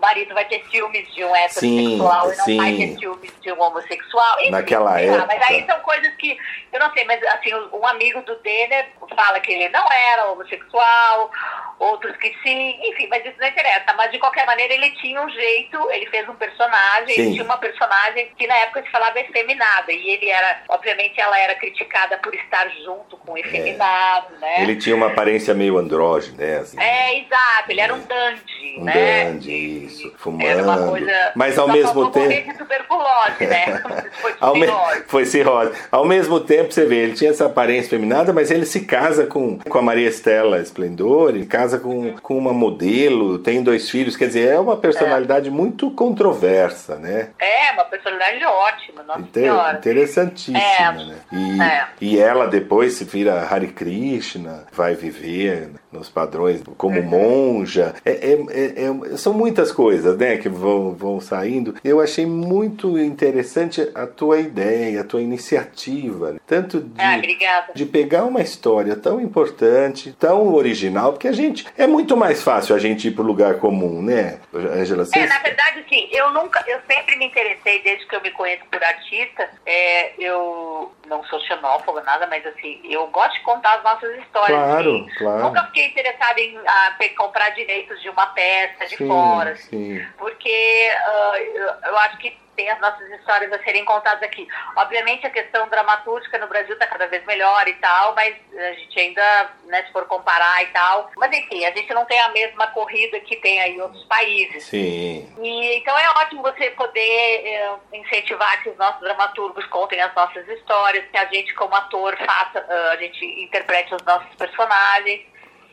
C: um marido vai ter ciúmes de um heterossexual sim, e não sim. vai ter ciúmes de um homossexual. Enfim,
B: Naquela época.
C: Mas aí são coisas que, eu não sei, mas assim, um amigo do Denner fala que ele não era homossexual, outros que sim, enfim, mas isso não interessa. Mas de qualquer maneira ele tinha um jeito, ele fez um personagem, sim. ele tinha uma personagem que na época se falava efeminada. E ele era, obviamente, ela era criticada por estar junto com o efeminado, é. né?
B: Ele tinha uma aparência meio andrógena, né? Assim.
C: É, exato, ele era um dandy,
B: um
C: né?
B: Grande, isso, fumando. Era uma coisa. Mas ao mesmo tempo.
C: De tuberculose, né?
B: foi, me... foi cirrose. Ao mesmo tempo, você vê, ele tinha essa aparência feminada, mas ele se casa com, com a Maria Estela Esplendor, ele casa com, com uma modelo, tem dois filhos, quer dizer, é uma personalidade é. muito controversa, né?
C: É, uma personalidade ótima, nossa Inter... senhora.
B: Interessantíssima, é. né? E, é. e ela depois se vira Hare Krishna, vai viver nos padrões como monja. É, é, é, é, são muitas coisas né, que vão, vão saindo. Eu achei muito interessante a tua ideia, a tua iniciativa. Tanto de,
C: ah,
B: de pegar uma história tão importante, tão original, porque a gente. É muito mais fácil a gente ir para o lugar comum, né,
C: Angela? É, na verdade, sim. Eu nunca. Eu sempre me interessei, desde que eu me conheço por artista. É, eu não sou xenófoba, nada, mas assim, eu gosto de contar as nossas histórias.
B: Claro, assim. claro.
C: Nunca fiquei interessada em a, comprar direitos de uma peça de sim, fora. Sim. Porque uh, eu, eu acho que tem as nossas histórias a serem contadas aqui. Obviamente a questão dramatúrgica no Brasil está cada vez melhor e tal, mas a gente ainda, né, se for comparar e tal. Mas enfim, a gente não tem a mesma corrida que tem aí em outros países.
B: Sim.
C: E, então é ótimo você poder é, incentivar que os nossos dramaturgos contem as nossas histórias, que a gente como ator faça, uh, a gente interprete os nossos personagens.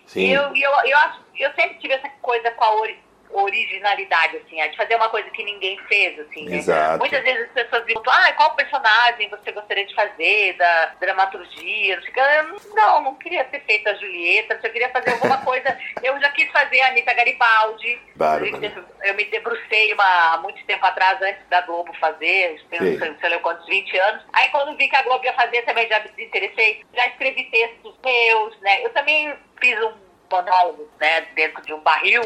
C: Sim. Eu, eu, eu, acho, eu sempre tive essa coisa com a originalidade, assim, de fazer uma coisa que ninguém fez, assim, né?
B: Exato.
C: Muitas vezes as pessoas perguntam, ah, qual personagem você gostaria de fazer, da dramaturgia, não, não queria ter feito a Julieta, eu queria fazer alguma coisa, eu já quis fazer a Anitta Garibaldi, eu me debrucei há muito tempo atrás, antes da Globo fazer, sei, sei lá quantos, 20 anos, aí quando vi que a Globo ia fazer, também já me interessei, já escrevi textos meus, né, eu também fiz um monólogo, né, dentro de um barril,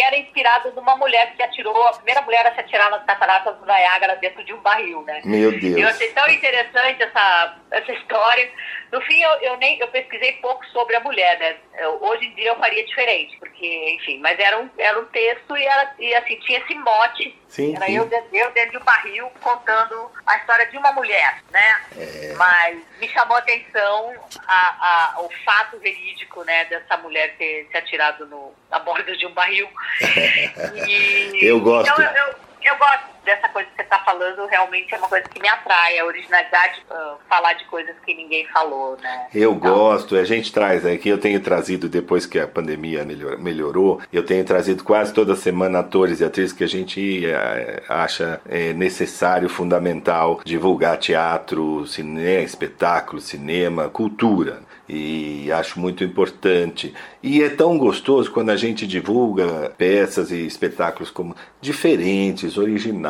C: que era inspirado numa mulher que atirou, a primeira mulher a se atirar nas cataratas do Niágara dentro de um barril, né.
B: Meu Deus.
C: Eu achei tão interessante essa, essa história. No fim, eu, eu nem eu pesquisei pouco sobre a mulher, né. Eu, hoje em dia eu faria diferente, porque, enfim, mas era um, era um texto e, era, e assim, tinha esse mote.
B: Sim,
C: era
B: sim.
C: Eu, eu dentro de um barril contando a história de uma mulher, né. É... Mas me chamou a atenção a, a, o fato verídico, né, dessa mulher ter se atirado no, a borda de um barril.
B: E, eu gosto.
C: Então, eu, eu, eu gosto dessa coisa que você está falando, realmente é uma coisa que me atrai, a originalidade, uh, falar de coisas que ninguém falou, né?
B: Eu então, gosto, a gente traz aqui, eu tenho trazido, depois que a pandemia melhor, melhorou, eu tenho trazido quase toda semana atores e atrizes que a gente uh, acha é, necessário, fundamental, divulgar teatro, cinema, espetáculo, cinema, cultura e acho muito importante. E é tão gostoso quando a gente divulga peças e espetáculos como diferentes, originais,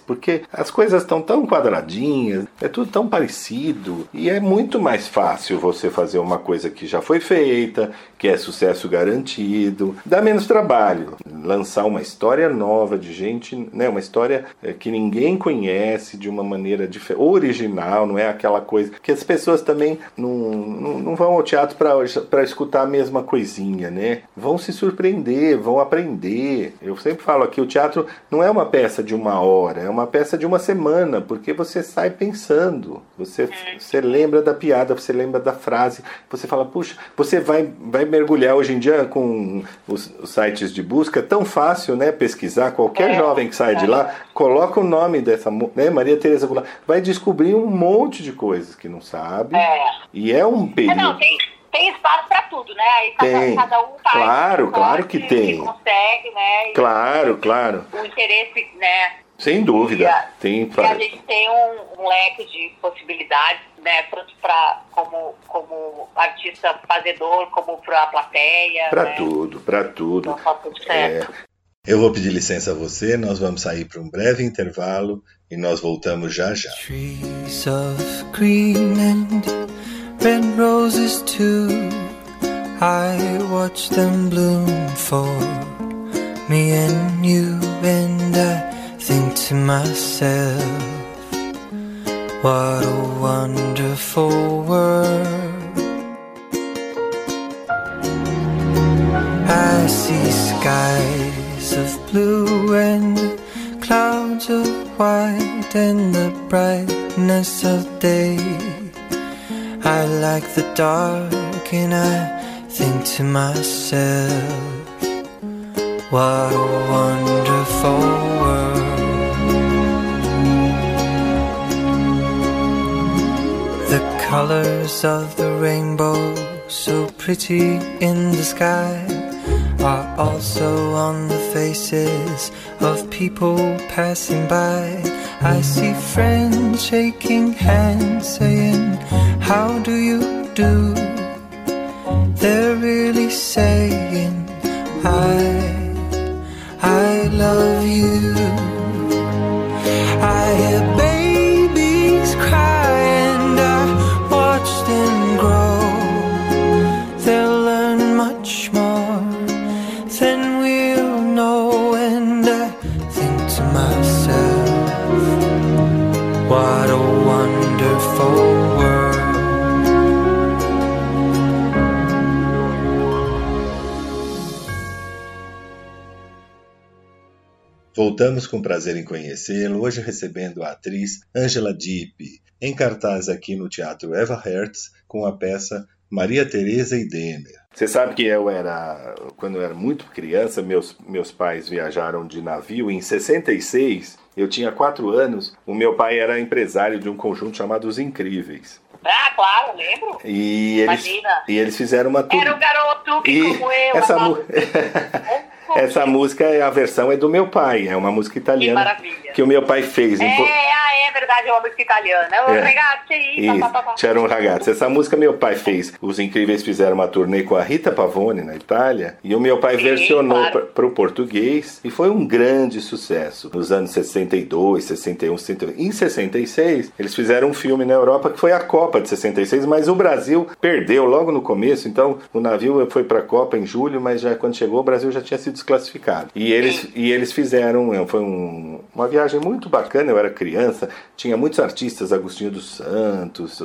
B: porque as coisas estão tão quadradinhas, é tudo tão parecido e é muito mais fácil você fazer uma coisa que já foi feita, que é sucesso garantido, dá menos trabalho. Lançar uma história nova de gente, né, uma história é, que ninguém conhece de uma maneira original, não é aquela coisa que as pessoas também não, não, não vão ao teatro para escutar a mesma coisinha, né? Vão se surpreender, vão aprender. Eu sempre falo aqui, o teatro não é uma peça de uma hora, é uma peça de uma semana, porque você sai pensando, você, você lembra da piada, você lembra da frase, você fala, puxa, você vai, vai mergulhar hoje em dia com os, os sites de busca, é tão fácil, né? Pesquisar, qualquer é, jovem que sai é. de lá, coloca o nome dessa, né? Maria Tereza Goulart, vai descobrir um monte de coisas que não sabe,
C: é.
B: e é um período...
C: não, tem tem espaço para tudo, né? Aí cada,
B: tem.
C: cada um faz
B: claro, claro que, que tem.
C: Que consegue, né?
B: Claro, e, claro.
C: O interesse, né?
B: Sem dúvida. A, tem
C: pra... a gente tem um, um, leque de possibilidades, né? Tanto para como, como artista fazedor, como para a plateia.
B: Para
C: né?
B: tudo, para tudo.
C: Então, tá tudo certo.
A: É. Eu vou pedir licença a você, nós vamos sair para um breve intervalo e nós voltamos já já. Trees of green and red roses too. I watch them bloom for me and you, and I think to myself, what a wonderful world. I see skies of blue and clouds of white and the brightness of day. I like the dark and I think to myself, what a wonderful world. Colors of the rainbow, so pretty in the sky, are also on the faces of people passing by. I see friends shaking hands, saying, How do you do?
G: they're really saying I, I love you. I
A: Voltamos com prazer em conhecê-lo, hoje recebendo a atriz Angela Dipp, em cartaz aqui no Teatro Eva Hertz, com a peça Maria Teresa e Denner.
B: Você sabe que eu era, quando eu era muito criança, meus, meus pais viajaram de navio em 66, eu tinha quatro anos, o meu pai era empresário de um conjunto chamado Os Incríveis.
C: Ah, claro, lembro.
B: E eles,
C: Imagina.
B: e eles fizeram uma
C: Era um garoto que,
B: E
C: como eu,
B: essa mu- Essa música, é a versão é do meu pai, é uma música
C: Que
B: italiana
C: maravilha.
B: que o meu pai fez.
C: É, ah, é verdade, é uma música italiana.
B: É.
C: ragazzi, aí,
B: Isso,
C: pá, pá, pá, pá.
B: C'era um ragazzo. Essa música meu pai fez. Os Incríveis fizeram uma turnê com a Rita Pavone na Itália e o meu pai
C: Sim,
B: versionou
C: claro.
B: para o português e foi um grande sucesso. Nos anos 62, 61, 62. Em 66, eles fizeram um filme na Europa que foi a Copa de 66, mas o Brasil perdeu logo no começo, então o navio foi para a Copa em julho, mas já quando chegou o Brasil já tinha sido desclassificado. E eles, e eles fizeram, é, foi um- uma viagem muito bacana, eu era criança, tinha muitos artistas, Agostinho dos Santos,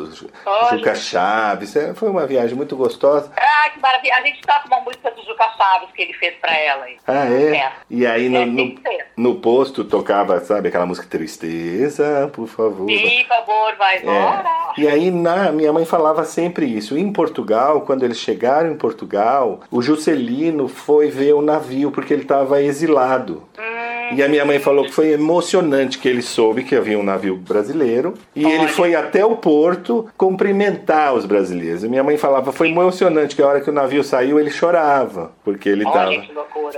C: Olha.
B: Juca Chaves, é, foi uma viagem muito gostosa.
C: Ah, que maravilha. A gente toca uma música do Juca Chaves que ele fez pra ela.
B: Ah, é?
C: É.
B: E aí no,
C: É,
B: no, no posto tocava, sabe, aquela música Tristeza, por favor.
C: Sim, por favor, vai embora.
B: É. E aí na, minha mãe falava sempre isso. Em Portugal, quando eles chegaram em Portugal, o Juscelino foi ver o navio porque ele estava exilado. E a minha mãe falou que foi emocionante que ele soube que havia um navio brasileiro e ele
C: Olha.
B: foi até o porto cumprimentar os brasileiros. E minha mãe falava foi emocionante que a hora que o navio saiu ele chorava porque ele estava.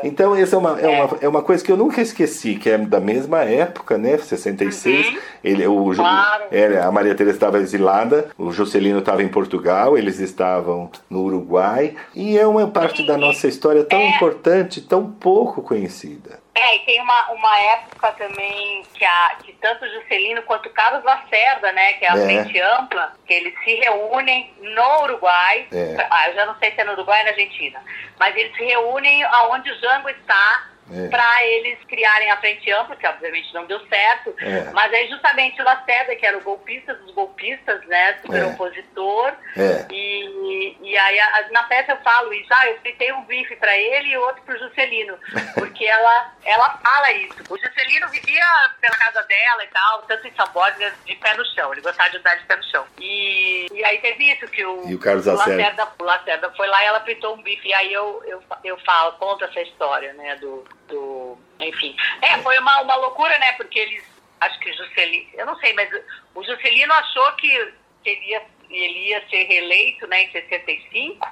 B: Então, essa é uma, é, Uma, é uma coisa que eu nunca esqueci, que é da mesma época, né? 66. Ele, o,
C: Uhum. Claro.
B: a Maria Teresa estava exilada, o Juscelino estava em Portugal, eles estavam no Uruguai. E é uma parte da nossa história tão
C: É.
B: importante, tão pouco conhecida.
C: É, e tem uma, uma época também que, a, que tanto o Juscelino quanto o Carlos Lacerda, né, que é a
B: É.
C: Frente Ampla, que eles se reúnem no Uruguai.
B: É.
C: Ah, eu já não sei se é no Uruguai ou na Argentina. Mas eles se reúnem aonde o Jango está
B: É.
C: para eles criarem a Frente Ampla, que obviamente não deu certo.
B: É.
C: Mas aí justamente o Lacerda, que era o golpista dos golpistas, né, super
B: É.
C: opositor.
B: É.
C: E, e aí a- na peça eu falo isso, ah, eu fritei um bife pra ele e outro pro Juscelino, porque ela, ela fala isso. O Juscelino vivia pela casa dela e tal, tanto em São Borges, de pé no chão, ele gostava de andar de pé no chão. E, e aí teve isso, que o,
B: E o Carlos Lacerda.
C: Lacerda, o Lacerda foi lá e ela fritou um bife, e aí eu, eu, eu falo, conto essa história, né, do, do enfim. É, foi uma, uma loucura, né, porque eles, acho que o Juscelino, eu não sei, mas o Juscelino achou que ele ia, ele ia ser reeleito, né, em 65,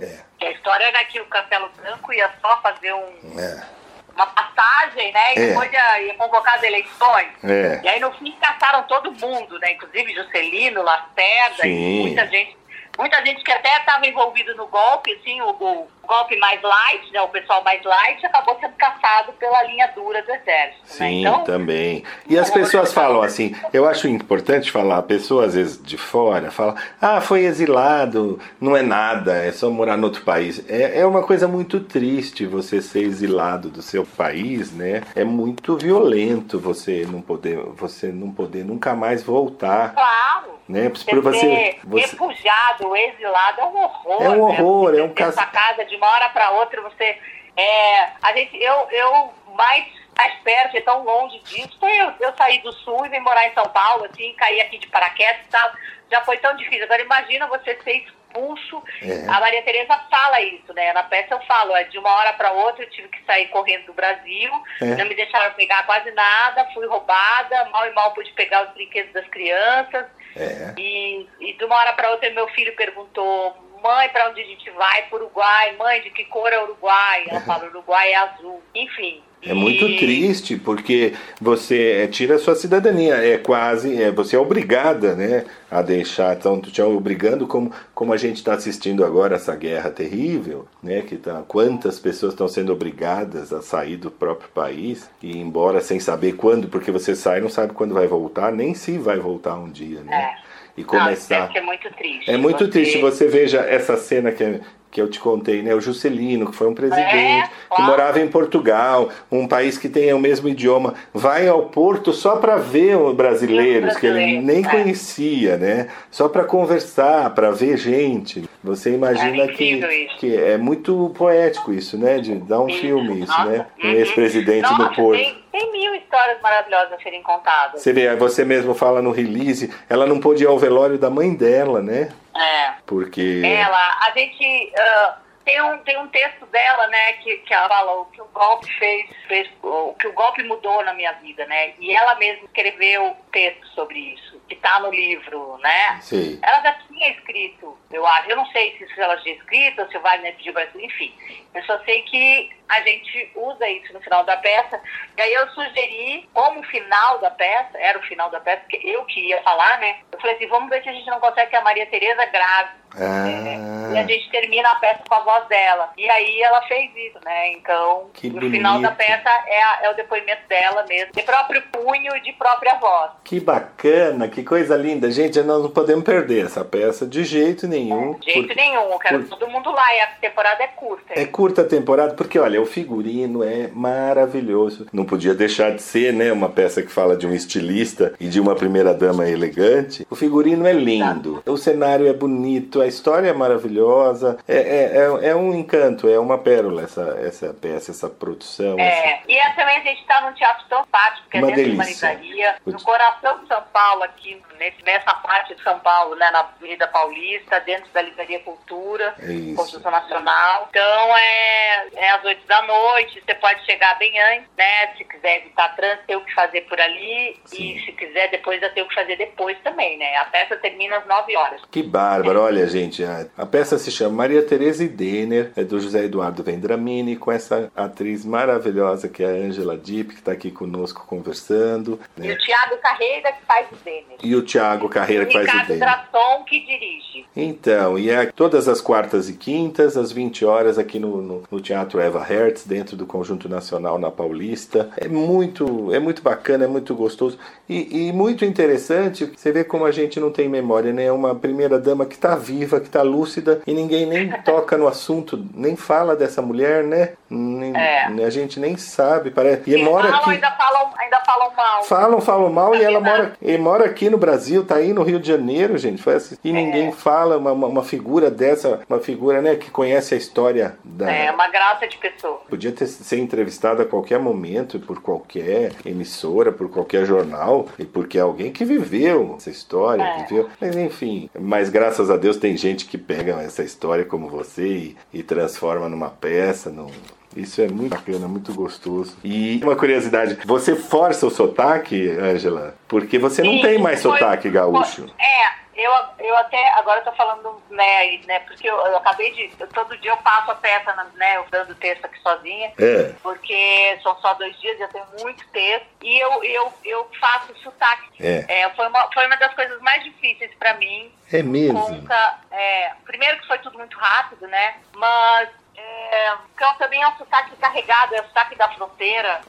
B: É.
C: que a história era que o Castelo Branco ia só fazer um,
B: É.
C: uma passagem, né? E
B: É.
C: depois ia, ia convocar as eleições.
B: É.
C: E aí no fim caçaram todo mundo, né? Inclusive Juscelino, Lacerda,
B: Sim.
C: e muita gente. Muita gente que até estava envolvido no golpe, assim, o, o golpe mais light, né? O pessoal mais light acabou sendo caçado pela linha dura do exército. né?
B: Sim,
C: Então,
B: também. E as pessoas falam assim, eu acho importante falar, a pessoa às vezes de fora fala, ah, foi exilado, não é nada, é só morar no outro país. É, é uma coisa muito triste você ser exilado do seu país, né? É muito violento você não poder, você não poder nunca mais voltar,
C: claro.
B: Né?
C: Você
B: você, você
C: refugiado, exilado, é um horror.
B: É um
C: né?
B: horror,
C: Você
B: é um caso-
C: Essa casa de uma hora para outra, você. É, a gente, eu, eu mais, mais perto e tão longe disso, foi eu, eu sair do sul e vim morar em São Paulo, assim, cair aqui de paraquedas e tal. Já foi tão difícil. Agora imagina você ser expulso.
B: É.
C: A Maria Tereza fala isso, né? Na peça eu falo, é, de uma hora para outra eu tive que sair correndo do Brasil,
B: É.
C: não me deixaram pegar quase nada, fui roubada, mal e mal pude pegar os brinquedos das crianças.
B: é,
C: E, e de uma hora para outra meu filho perguntou, mãe, para onde a gente vai? Para Uruguai. Mãe, de que cor é Uruguai? Ela fala, Uruguai é azul. Enfim.
B: É muito triste, porque você tira a sua cidadania, é quase, é, você é obrigada né, a deixar, então te obrigando, como, como a gente está assistindo agora essa guerra terrível, né, que tá, quantas pessoas estão sendo obrigadas a sair do próprio país, e ir embora sem saber quando, porque você sai não sabe quando vai voltar, nem se vai voltar um dia, né?
C: É. E começar. Não, é muito triste.
B: É muito você... triste. Você veja essa cena que é que eu te contei, né? O Juscelino, que foi um presidente é, que morava em Portugal, um país que tem o mesmo idioma, vai ao Porto só para ver os brasileiros que ele nem é. conhecia, né? Só para conversar, para ver gente. Você imagina é que, que é muito poético isso, né? De dar um filme isso, Nossa. né? Um uhum. ex-presidente no Porto.
C: Tem, tem mil histórias maravilhosas a serem contadas.
B: Você vê, você mesmo fala no release, ela não pôde ir ao velório da mãe dela, né?
C: É.
B: Porque.
C: Ela, a gente. Uh, tem um, tem um texto dela, né, que, que ela fala o que o golpe fez, fez, o que o golpe mudou na minha vida, né? E ela mesma escreveu texto sobre isso, que está no livro, né?
B: Sim.
C: Ela já tinha escrito, eu acho. Eu não sei se ela tinha escrito ou se o Wagner pediu para enfim. Eu só sei que a gente usa isso no final da peça. E aí eu sugeri, como final da peça, era o final da peça, porque eu que ia falar, né? Eu falei assim, vamos ver se a gente não consegue que a Maria Tereza grave.
B: Ah.
C: É, e a gente termina a peça com a voz dela. E aí ela fez isso, né? Então,
B: que
C: no
B: bonito.
C: final da peça é, a, é, o depoimento dela mesmo, de próprio punho e de própria voz.
B: Que bacana, que coisa linda. Gente, nós não podemos perder essa peça de jeito nenhum.
C: De jeito nenhum, eu quero por... todo mundo lá. E a temporada é curta.
B: É curta a temporada, porque olha, o figurino é maravilhoso. Não podia deixar de ser, né? Uma peça que fala de um estilista e de uma primeira-dama elegante. O figurino é lindo, o cenário é bonito, a história é maravilhosa. É, é, é, é um encanto, é uma pérola essa, essa peça, essa produção.
C: É, e é, também a gente está num teatro tão fácil, que é dentro delícia. de uma no coração de São Paulo, aqui nessa parte de São Paulo, né, na Avenida Paulista, dentro da Livraria Cultura,
B: é
C: Construção Nacional. Então é, é às oito da noite, você pode chegar bem antes, né? Se quiser evitar trânsito, tem o que fazer por ali. Sim. E se quiser, depois já tem o que fazer depois também, né? A peça termina às nove horas.
B: Que bárbaro, olha, gente. A, a peça se chama Maria Tereza e Denner, é do José Eduardo Vendramini, com essa atriz maravilhosa que é a Angela Dipp, que está aqui conosco conversando.
C: Né? E o Tiago Carreira, que faz o Denner.
B: E o Tiago Carreira, que faz o Denner.
C: Ricardo Drasson, que dirige.
B: Então, e é todas as quartas e quintas, às 20 horas, aqui no, no, no Teatro Eva Hertz, dentro do Conjunto Nacional na Paulista. É muito, é muito bacana, é muito gostoso e, e muito interessante. Você vê como a gente não tem memória, né? É uma primeira dama que está viva, que está lúcida e ninguém nem toca no assunto, nem fala dessa mulher, né? Nem, é. A gente nem sabe, parece.
C: E, e mora falam, aqui. Ainda falam, ainda falam mal.
B: Falam, falam mal e ela mora, e mora aqui no Brasil, tá aí no Rio de Janeiro, gente. Foi assim, e ninguém é. fala uma, uma, figura dessa, uma figura, né, que conhece a história da.
C: É, uma graça de pessoa.
B: Podia ter, ser entrevistada a qualquer momento, por qualquer emissora, por qualquer jornal, e porque é alguém que viveu essa história, é. viveu. Mas enfim, mas graças a Deus tem gente que pega essa história como você e, e transforma numa peça, num, isso é muito bacana, muito gostoso. E uma curiosidade, você força o sotaque, Angela? Porque você não Sim, tem mais foi, sotaque gaúcho.
C: É, eu, eu até, agora eu tô falando, né, né porque eu, eu acabei de, eu, todo dia eu passo a peça, né, eu dando texto aqui sozinha,
B: é.
C: porque são só dois dias, eu tenho muito texto, e eu, eu, eu faço sotaque.
B: É.
C: É, foi, uma, foi uma das coisas mais difíceis para mim.
B: É mesmo?
C: Conta, é, primeiro que foi tudo muito rápido, né, mas é, então também é um sotaque carregado, é o sotaque da fronteira.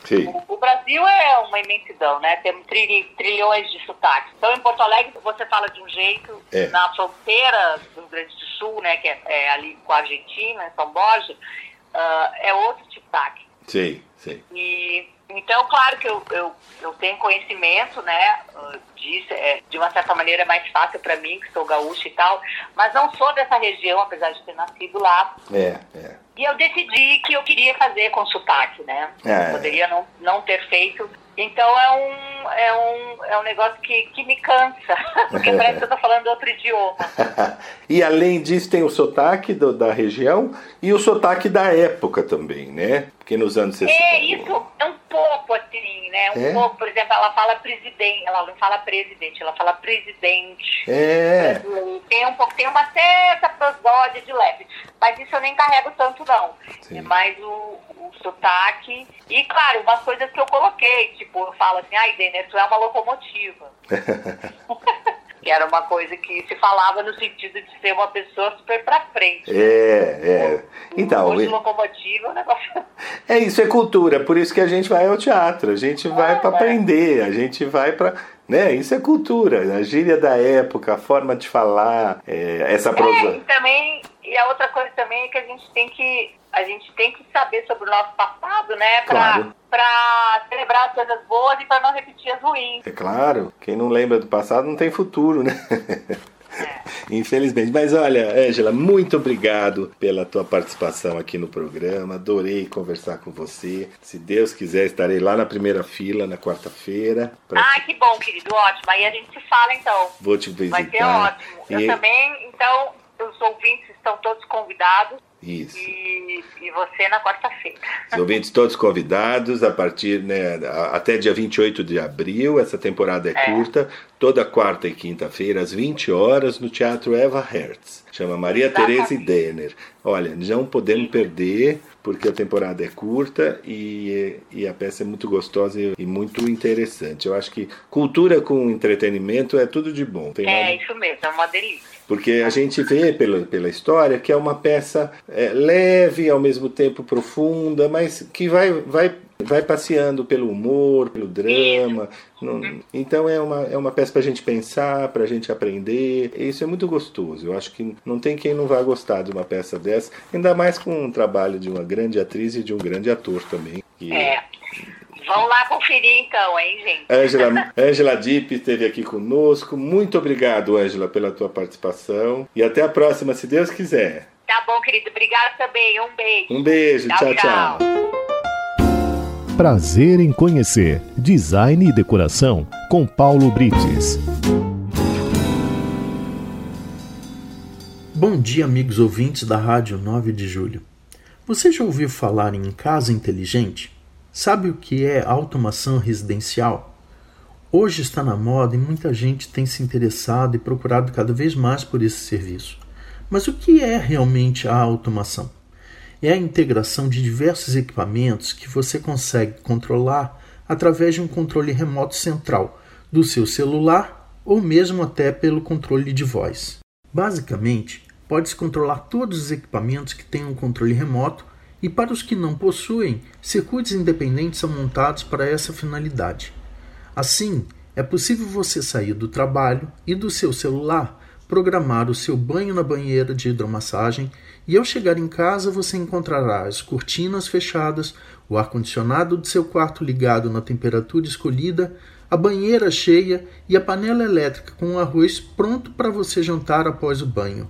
C: O, o, Brasil é uma imensidão, né? Temos trilhões de sotaques. Então em Porto Alegre você fala de um jeito,
B: é.
C: na fronteira do Rio Grande do Sul, né? Que é, é ali com a Argentina, em São Borja, uh, é outro sotaque.
B: Sim, sim.
C: E então, claro que eu, eu, eu tenho conhecimento, né, disso, é, de uma certa maneira é mais fácil para mim, que sou gaúcha e tal, mas não sou dessa região, apesar de ter nascido lá.
B: É, é.
C: E eu decidi que eu queria fazer com sotaque, né?
B: É.
C: Poderia não, não ter feito. Então é um, é um, é um negócio que, que me cansa, porque parece que eu estou falando outro idioma.
B: e além disso, tem o sotaque do, da região e o sotaque da época também, né? Porque nos anos 60.
C: É, isso é um pouco pouco, assim, né? Um é? pouco, por exemplo, ela fala presidente, ela não fala presidente, ela fala presidente.
B: É.
C: Tem um pouco, tem uma certa prosódia de leve. Mas isso eu nem carrego tanto, não. Sim. É mais o, o sotaque. E, claro, umas coisas que eu coloquei, tipo, eu falo assim, ai, Denner, tu é uma locomotiva. que era uma coisa que se falava no sentido de ser uma pessoa super pra frente.
B: É, é. Então,
C: hoje locomotiva é um negócio.
B: É isso, é cultura, por isso que a gente vai ao teatro, a gente vai ah, para é. aprender, a gente vai para né? Isso é cultura, a gíria da época, a forma de falar, é, essa prosa.
C: É, e também, e a outra coisa também é que a gente tem que a gente tem que saber sobre o nosso passado, né? Pra, claro. Pra celebrar as coisas boas e para não repetir as ruins.
B: É claro, quem não lembra do passado não tem futuro, né? É. Infelizmente. Mas olha, Ângela, muito obrigado pela tua participação aqui no programa. Adorei conversar com você. Se Deus quiser, estarei lá na primeira fila na quarta-feira.
C: Pra... Ah, que bom, querido. Ótimo. Aí a gente se fala então.
B: Vou te visitar.
C: Vai ser ótimo. E... Eu também, então, os ouvintes estão todos convidados.
B: Isso.
C: E, e você na quarta-feira.
B: Os ouvintes todos convidados a partir, né, até dia 28 de abril. Essa temporada é, é. curta. Toda quarta e quinta-feira, às 20 horas, no Teatro Eva Hertz. Chama Maria Tereza Denner. Olha, não podemos perder porque a temporada é curta e, e a peça é muito gostosa e, e, muito interessante. Eu acho que cultura com entretenimento é tudo de bom.
C: Tem é, nada... isso mesmo, é uma delícia.
B: Porque a gente vê pela, pela história que é uma peça é, leve, ao mesmo tempo profunda, mas que vai, vai, vai passeando pelo humor, pelo drama. Então é uma, é uma peça para a gente pensar, para a gente aprender. Isso é muito gostoso. Eu acho que não tem quem não vá gostar de uma peça dessa, ainda mais com um trabalho de uma grande atriz e de um grande ator também.
C: Que... É. Vamos lá conferir então, hein, gente?
B: Angela, Angela Deep esteve aqui conosco. Muito obrigado, Angela, pela tua participação. E até a próxima, se Deus quiser.
C: Tá bom, querido. Obrigado também. Um beijo.
B: Um beijo. tchau. tchau. tchau.
A: Prazer em conhecer Design e Decoração com Paulo Brites.
H: Bom dia, amigos ouvintes da Rádio 9 de Julho. Você já ouviu falar em casa inteligente? Sabe o que é automação residencial? Hoje está na moda e muita gente tem se interessado e procurado cada vez mais por esse serviço. Mas o que é realmente a automação? É a integração de diversos equipamentos que você consegue controlar através de um controle remoto central, do seu celular ou mesmo até pelo controle de voz. Basicamente, pode-se controlar todos os equipamentos que têm um controle remoto e para os que não possuem, circuitos independentes são montados para essa finalidade. Assim, é possível você sair do trabalho e do seu celular programar o seu banho na banheira de hidromassagem e ao chegar em casa você encontrará as cortinas fechadas, o ar-condicionado do seu quarto ligado na temperatura escolhida, a banheira cheia e a panela elétrica com o arroz pronto para você jantar após o banho.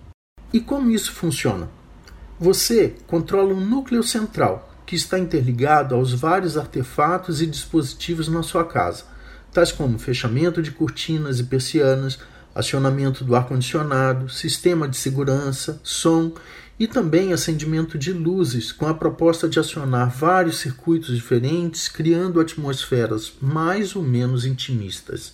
H: E como isso funciona? Você controla um núcleo central que está interligado aos vários artefatos e dispositivos na sua casa, tais como fechamento de cortinas e persianas, acionamento do ar-condicionado, sistema de segurança, som e também acendimento de luzes, com a proposta de acionar vários circuitos diferentes, criando atmosferas mais ou menos intimistas.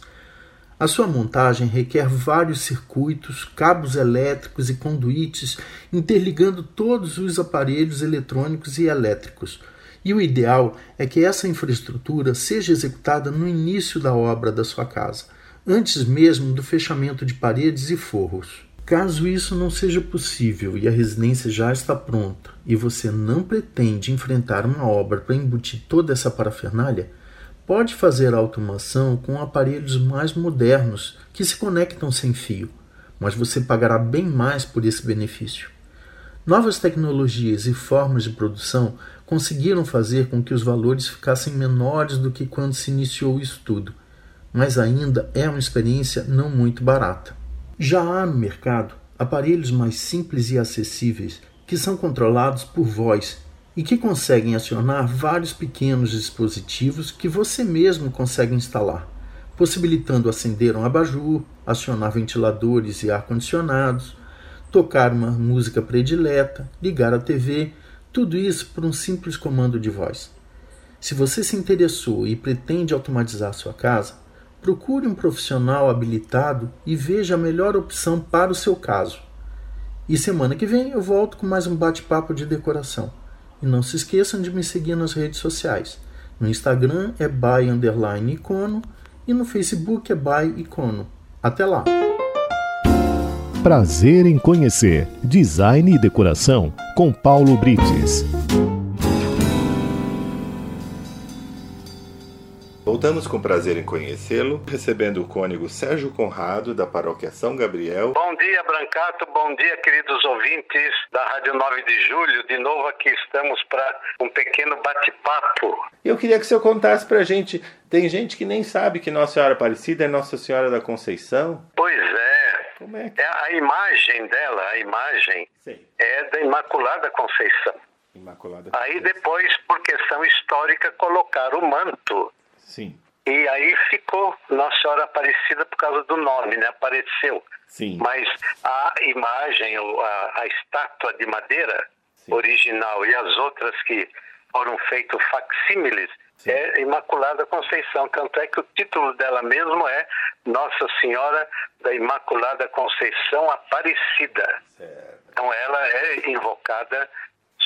H: A sua montagem requer vários circuitos, cabos elétricos e conduítes interligando todos os aparelhos eletrônicos e elétricos. E o ideal é que essa infraestrutura seja executada no início da obra da sua casa, antes mesmo do fechamento de paredes e forros. Caso isso não seja possível e a residência já está pronta e você não pretende enfrentar uma obra para embutir toda essa parafernália, pode fazer automação com aparelhos mais modernos que se conectam sem fio, mas você pagará bem mais por esse benefício. Novas tecnologias e formas de produção conseguiram fazer com que os valores ficassem menores do que quando se iniciou o estudo, mas ainda é uma experiência não muito barata. Já há no mercado aparelhos mais simples e acessíveis que são controlados por voz e que conseguem acionar vários pequenos dispositivos que você mesmo consegue instalar, possibilitando acender um abajur, acionar ventiladores e ar-condicionados, tocar uma música predileta, ligar a TV, tudo isso por um simples comando de voz. Se você se interessou e pretende automatizar sua casa, procure um profissional habilitado e veja a melhor opção para o seu caso. E semana que vem eu volto com mais um bate-papo de decoração. E não se esqueçam de me seguir nas redes sociais. No Instagram é by underline icono e no Facebook é by icono. Até lá!
I: Prazer em conhecer Design e Decoração com Paulo Brites.
B: Voltamos com prazer em conhecê-lo, recebendo o cônego Sérgio Conrado, da paróquia São Gabriel.
J: Bom dia, Brancato. Bom dia, queridos ouvintes da Rádio 9 de Julho. De novo aqui estamos para um pequeno bate-papo.
B: Eu queria que o senhor contasse para a gente. Tem gente que nem sabe que Nossa Senhora Aparecida é Nossa Senhora da Conceição.
J: Pois é. Como é, que... é a imagem dela, a imagem Sim. é da Imaculada Conceição. Imaculada Conceição. Aí depois, por questão histórica, colocaram o manto
B: Sim.
J: E aí ficou Nossa Senhora Aparecida por causa do nome, né? Apareceu.
B: Sim.
J: Mas a imagem, a, a estátua de madeira Sim. original e as outras que foram feitos facsímiles é Imaculada Conceição. Tanto é que o título dela mesmo é Nossa Senhora da Imaculada Conceição Aparecida. Certo. Então ela é invocada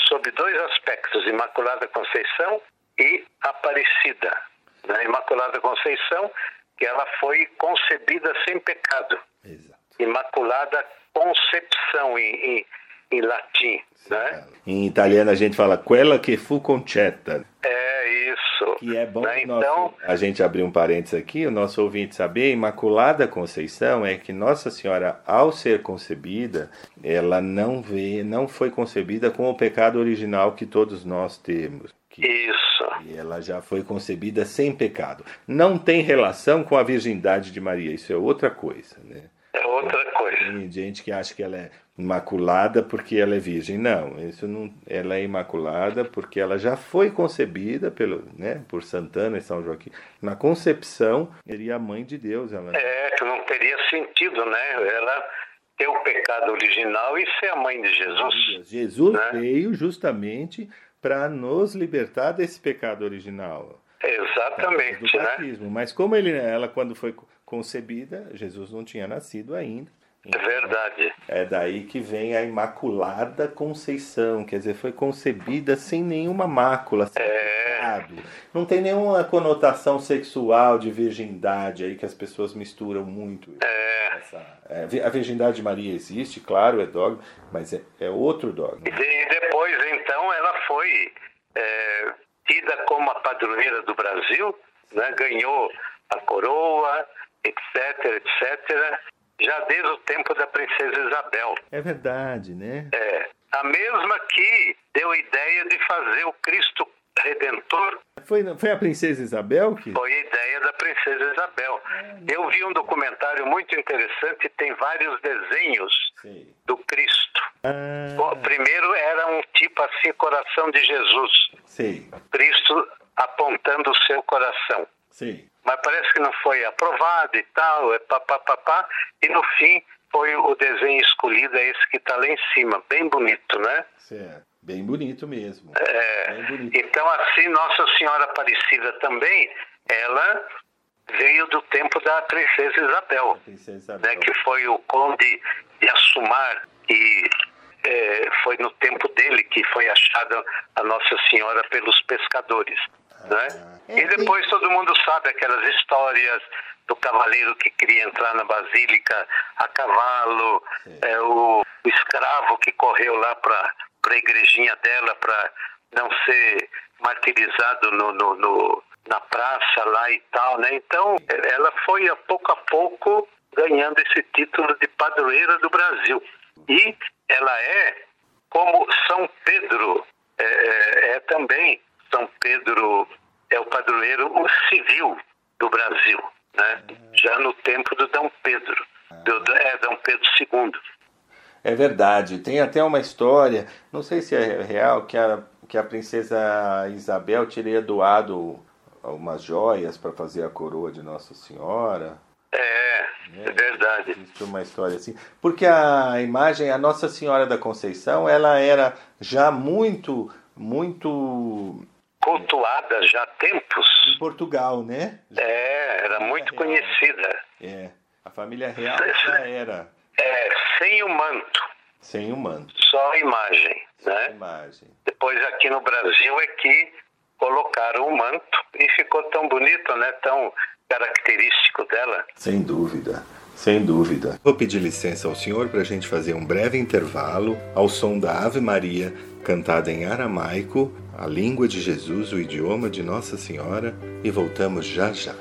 J: sob dois aspectos, Imaculada Conceição e Aparecida na Imaculada Conceição, que ela foi concebida sem pecado.
B: Exato.
J: Imaculada Concepção em, em, em latim. Né?
B: Em italiano a gente fala quella che fu concetta.
J: É isso.
B: Que é bom né? então, a gente abrir um parênteses aqui, o nosso ouvinte saber, Imaculada Conceição é que Nossa Senhora, ao ser concebida, ela não vê, não foi concebida com o pecado original que todos nós temos.
J: Que... Isso
B: e ela já foi concebida sem pecado. Não tem relação com a virgindade de Maria, isso é outra coisa, né?
J: É outra coisa.
B: Tem gente que acha que ela é imaculada porque ela é virgem. Não, isso não, ela é imaculada porque ela já foi concebida pelo, né, por Santana e São Joaquim. Na concepção, seria a mãe de Deus. Ela...
J: É, que não teria sentido, né? Ela ter o pecado original e ser a mãe de Jesus.
B: Jesus né? veio justamente para nos libertar desse pecado original.
J: Exatamente, do batismo.
B: Né? Mas como ele, ela quando foi concebida, Jesus não tinha nascido ainda.
J: Verdade.
B: É daí que vem a Imaculada Conceição, quer dizer, foi concebida sem nenhuma mácula, sem é... pecado. Não tem nenhuma conotação sexual de virgindade aí que as pessoas misturam muito.
J: É...
B: Essa, é, a virgindade de Maria existe, claro, é dogma, mas é, é outro dogma.
J: E depois, então, ela foi é, tida como a padroeira do Brasil, né? ganhou a coroa, etc, etc já desde o tempo da princesa Isabel.
B: É verdade, né?
J: É. A mesma que deu a ideia de fazer o Cristo Redentor.
B: Foi, foi a princesa Isabel que?
J: Foi a ideia da princesa Isabel. Eu vi um documentário muito interessante, tem vários desenhos Sim. do Cristo.
B: Ah.
J: Bom, primeiro era um tipo assim, coração de Jesus.
B: Sim.
J: Cristo apontando o seu coração.
B: Sim
J: mas parece que não foi aprovado e tal, é papapá, e no fim foi o desenho escolhido, é esse que está lá em cima, bem bonito, né?
B: Certo, bem bonito mesmo.
J: É, bonito. Então, assim, Nossa Senhora Aparecida também, ela veio do tempo da Princesa Isabel,
B: Princesa Isabel.
J: Né, que foi o conde de Assumar, e é, foi no tempo dele que foi achada a Nossa Senhora pelos pescadores. Né? É, e depois todo mundo sabe aquelas histórias do cavaleiro que queria entrar na basílica a cavalo, é, o, o, escravo que correu lá para a igrejinha dela para não ser martirizado no, no, no, na praça lá e tal, né? Então ela foi a pouco a pouco ganhando esse título de padroeira do Brasil e ela é como São Pedro é, é, é também são Pedro é o padroeiro civil do Brasil, né? já no tempo do Dom Pedro, do, é, Dom Pedro II.
B: É verdade, tem até uma história, não sei se é real, que a, que a princesa Isabel teria doado umas joias para fazer a coroa de Nossa Senhora.
J: É, é, verdade.
B: Existe uma história assim. Porque a imagem, a Nossa Senhora da Conceição, ela era já muito, muito
J: cultuada já há tempos.
K: Em Portugal, né?
J: É, era muito real. conhecida.
K: É, a família real já era.
J: É, sem o manto.
K: Sem o manto.
J: Só a imagem,
K: Só
J: né?
K: A imagem.
J: Depois aqui no Brasil é que colocaram o manto e ficou tão bonito, né? Tão característico dela.
K: Sem dúvida. Sem dúvida. Vou pedir licença ao senhor para a gente fazer um breve intervalo ao som da Ave Maria, cantada em aramaico, a língua de Jesus, o idioma de Nossa Senhora, e voltamos já já.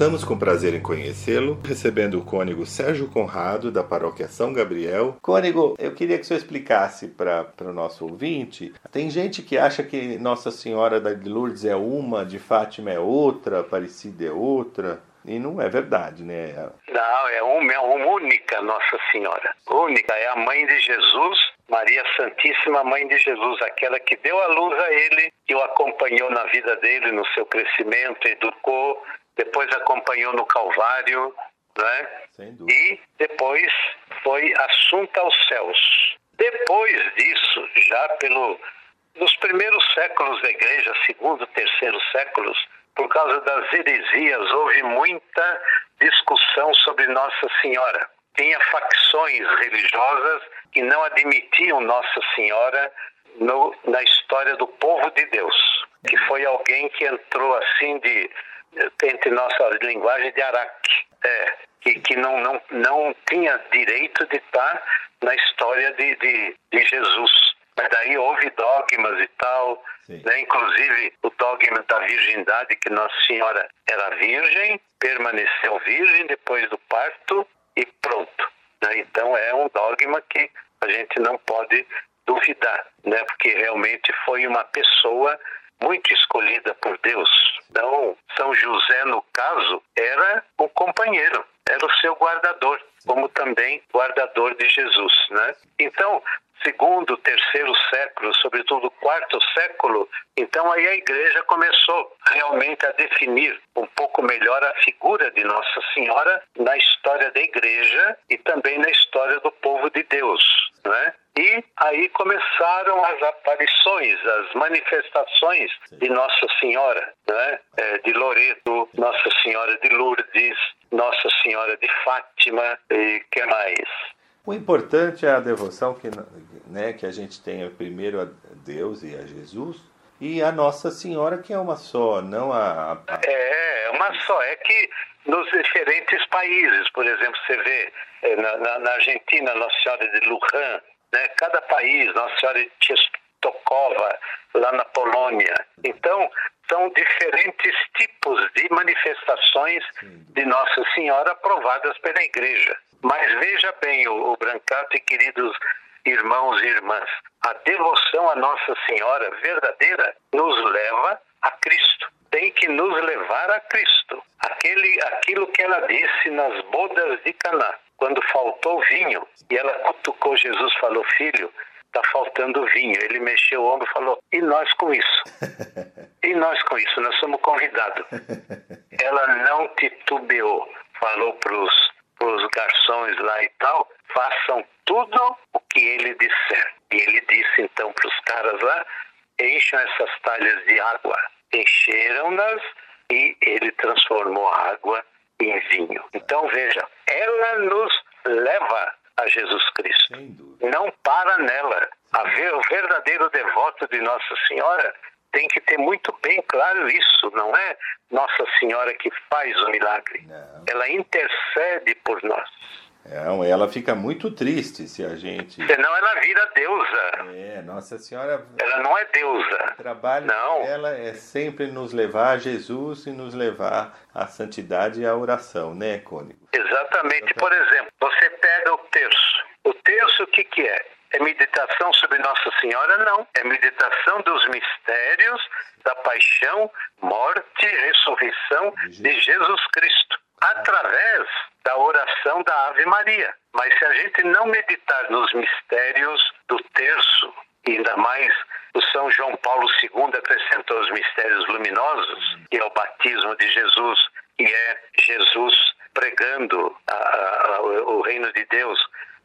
K: Voltamos com prazer em conhecê-lo, recebendo o cônego Sérgio Conrado, da paróquia São Gabriel. Cônego, eu queria que o senhor explicasse para o nosso ouvinte. Tem gente que acha que Nossa Senhora da Lourdes é uma, de Fátima é outra, Aparecida é outra. E não é verdade, né?
J: Não, é uma, é uma única Nossa Senhora. Única, é a mãe de Jesus Maria Santíssima, Mãe de Jesus, aquela que deu a luz a ele, que o acompanhou na vida dele, no seu crescimento, educou, depois acompanhou no Calvário, né? E depois foi assunta aos céus. Depois disso, já pelo nos primeiros séculos da igreja, segundo, terceiro séculos, por causa das heresias, houve muita discussão sobre Nossa Senhora. Tinha facções religiosas que não admitiam Nossa Senhora no, na história do povo de Deus, que foi alguém que entrou assim de entre nossa linguagem de araque, é, que, que não, não, não tinha direito de estar na história de, de, de Jesus. Mas daí houve dogmas e tal, né? inclusive o dogma da virgindade, que Nossa Senhora era virgem, permaneceu virgem depois do parto e pronto. Né? Então é um dogma que a gente não pode duvidar, né? porque realmente foi uma pessoa muito escolhida por Deus. Então, São José, no caso, era o companheiro, era o seu guardador, como também guardador de Jesus. Né? Então, segundo, terceiro século, sobretudo quarto século, então aí a igreja começou realmente a definir um pouco melhor a figura de Nossa Senhora na história da igreja e também na história do povo de Deus, né? E aí começaram as aparições, as manifestações de Nossa Senhora, né? É, de Loreto, Nossa Senhora de Lourdes, Nossa Senhora de Fátima e que mais?
B: O importante é a devoção que, né, que a gente tenha primeiro a Deus e a Jesus e a Nossa Senhora que é uma só, não a, a...
J: É, uma só. É que nos diferentes países, por exemplo, você vê é, na, na, na Argentina Nossa Senhora de Lujan, né, cada país, Nossa Senhora de Czestochowa, lá na Polônia. Então, são diferentes tipos de manifestações de Nossa Senhora aprovadas pela Igreja. Mas veja bem, o, o Brancato e queridos irmãos e irmãs, a devoção a Nossa Senhora verdadeira nos leva a Cristo. Tem que nos levar a Cristo. Aquele, aquilo que ela disse nas bodas de Caná, quando faltou vinho, e ela cutucou Jesus, falou: Filho, está faltando vinho. Ele mexeu o ombro e falou: E nós com isso? E nós com isso? Nós somos convidados. Ela não titubeou, falou para os garçons lá e tal: façam tudo o que ele disser. E ele disse então para os caras lá: encham essas talhas de água. Encheram-nas e ele transformou a água em vinho. Então veja, ela nos leva a Jesus Cristo. Não para nela. Ver, o verdadeiro devoto de Nossa Senhora tem que ter muito bem claro isso. Não é Nossa Senhora que faz o milagre. Não. Ela intercede por nós.
B: É, ela fica muito triste se a gente.
J: Senão ela vira deusa.
B: É, Nossa Senhora.
J: Ela não é deusa.
B: O trabalho não. dela é sempre nos levar a Jesus e nos levar à santidade e à oração, né, Cônigo?
J: Exatamente. Por exemplo, você pega o terço. O terço, o que, que é? É meditação sobre Nossa Senhora? Não. É meditação dos mistérios da paixão, morte e ressurreição de Jesus Cristo através da oração da Ave Maria. Mas se a gente não meditar nos mistérios do terço, ainda mais o São João Paulo II acrescentou os mistérios luminosos, que é o batismo de Jesus, que é Jesus pregando a, a, o reino de Deus,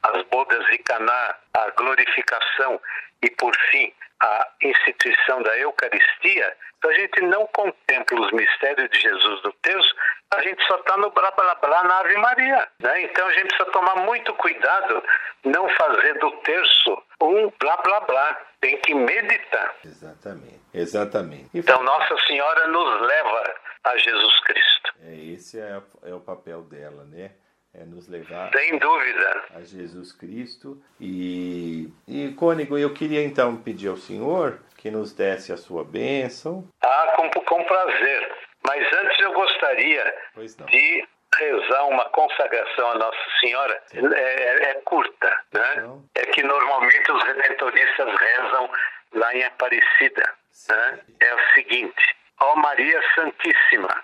J: as bodas de Caná, a glorificação e, por fim, a instituição da Eucaristia, se a gente não contempla os mistérios de Jesus do terço, a gente só está no blá blá blá na Ave Maria. Né? Então a gente precisa tomar muito cuidado, não fazer do terço um blá blá blá. Tem que meditar.
B: Exatamente, exatamente.
J: E então Nossa Senhora nos leva a Jesus Cristo.
B: É, esse é, é o papel dela, né? É nos levar
J: Sem dúvida.
B: a Jesus Cristo. E, e Cônigo, eu queria então pedir ao Senhor que nos desse a sua bênção.
J: Ah, com, com prazer. Mas antes eu gostaria de rezar uma consagração à Nossa Senhora. É, é, é, curta, né? É que normalmente os redentoristas rezam lá em Aparecida. Né? É o seguinte: Ó Maria Santíssima,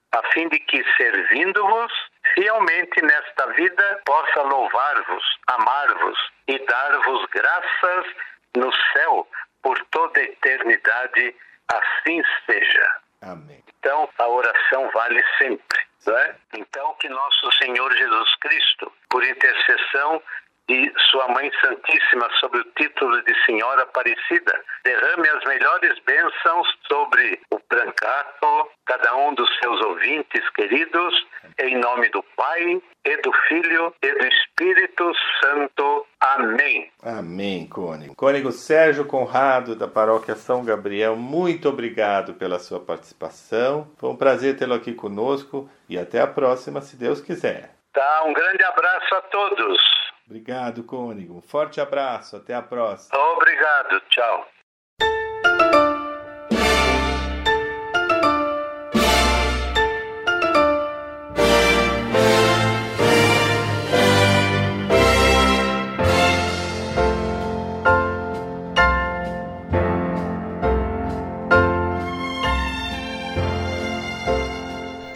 J: a fim de que, servindo-vos, fielmente nesta vida, possa louvar-vos, amar-vos e dar-vos graças no céu por toda a eternidade. Assim seja.
B: Amém.
J: Então, a oração vale sempre. É? Então, que nosso Senhor Jesus Cristo, por intercessão de Sua Mãe Santíssima sobre o título de Senhora Aparecida, derrame as melhores bênçãos sobre o Brancato, cada um dos seus ouvintes queridos, em nome do Pai, e do Filho, e do Espírito Santo. Amém.
B: Amém, Cônigo. Cônigo Sérgio Conrado, da Paróquia São Gabriel, muito obrigado pela sua participação. Foi um prazer tê-lo aqui conosco e até a próxima, se Deus quiser.
J: Tá, um grande abraço a todos.
B: Obrigado, Cônigo. Um forte abraço. Até a próxima.
J: Obrigado. Tchau.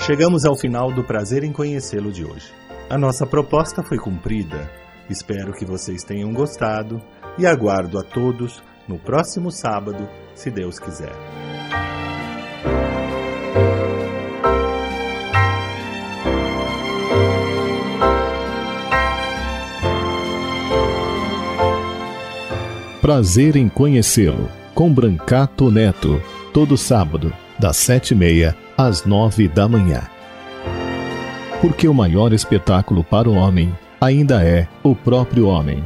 A: Chegamos ao final do prazer em conhecê-lo de hoje. A nossa proposta foi cumprida. Espero que vocês tenham gostado e aguardo a todos no próximo sábado, se Deus quiser.
I: Prazer em conhecê-lo, com Brancato Neto, todo sábado, das sete e meia às nove da manhã. Porque o maior espetáculo para o homem ainda é o próprio homem.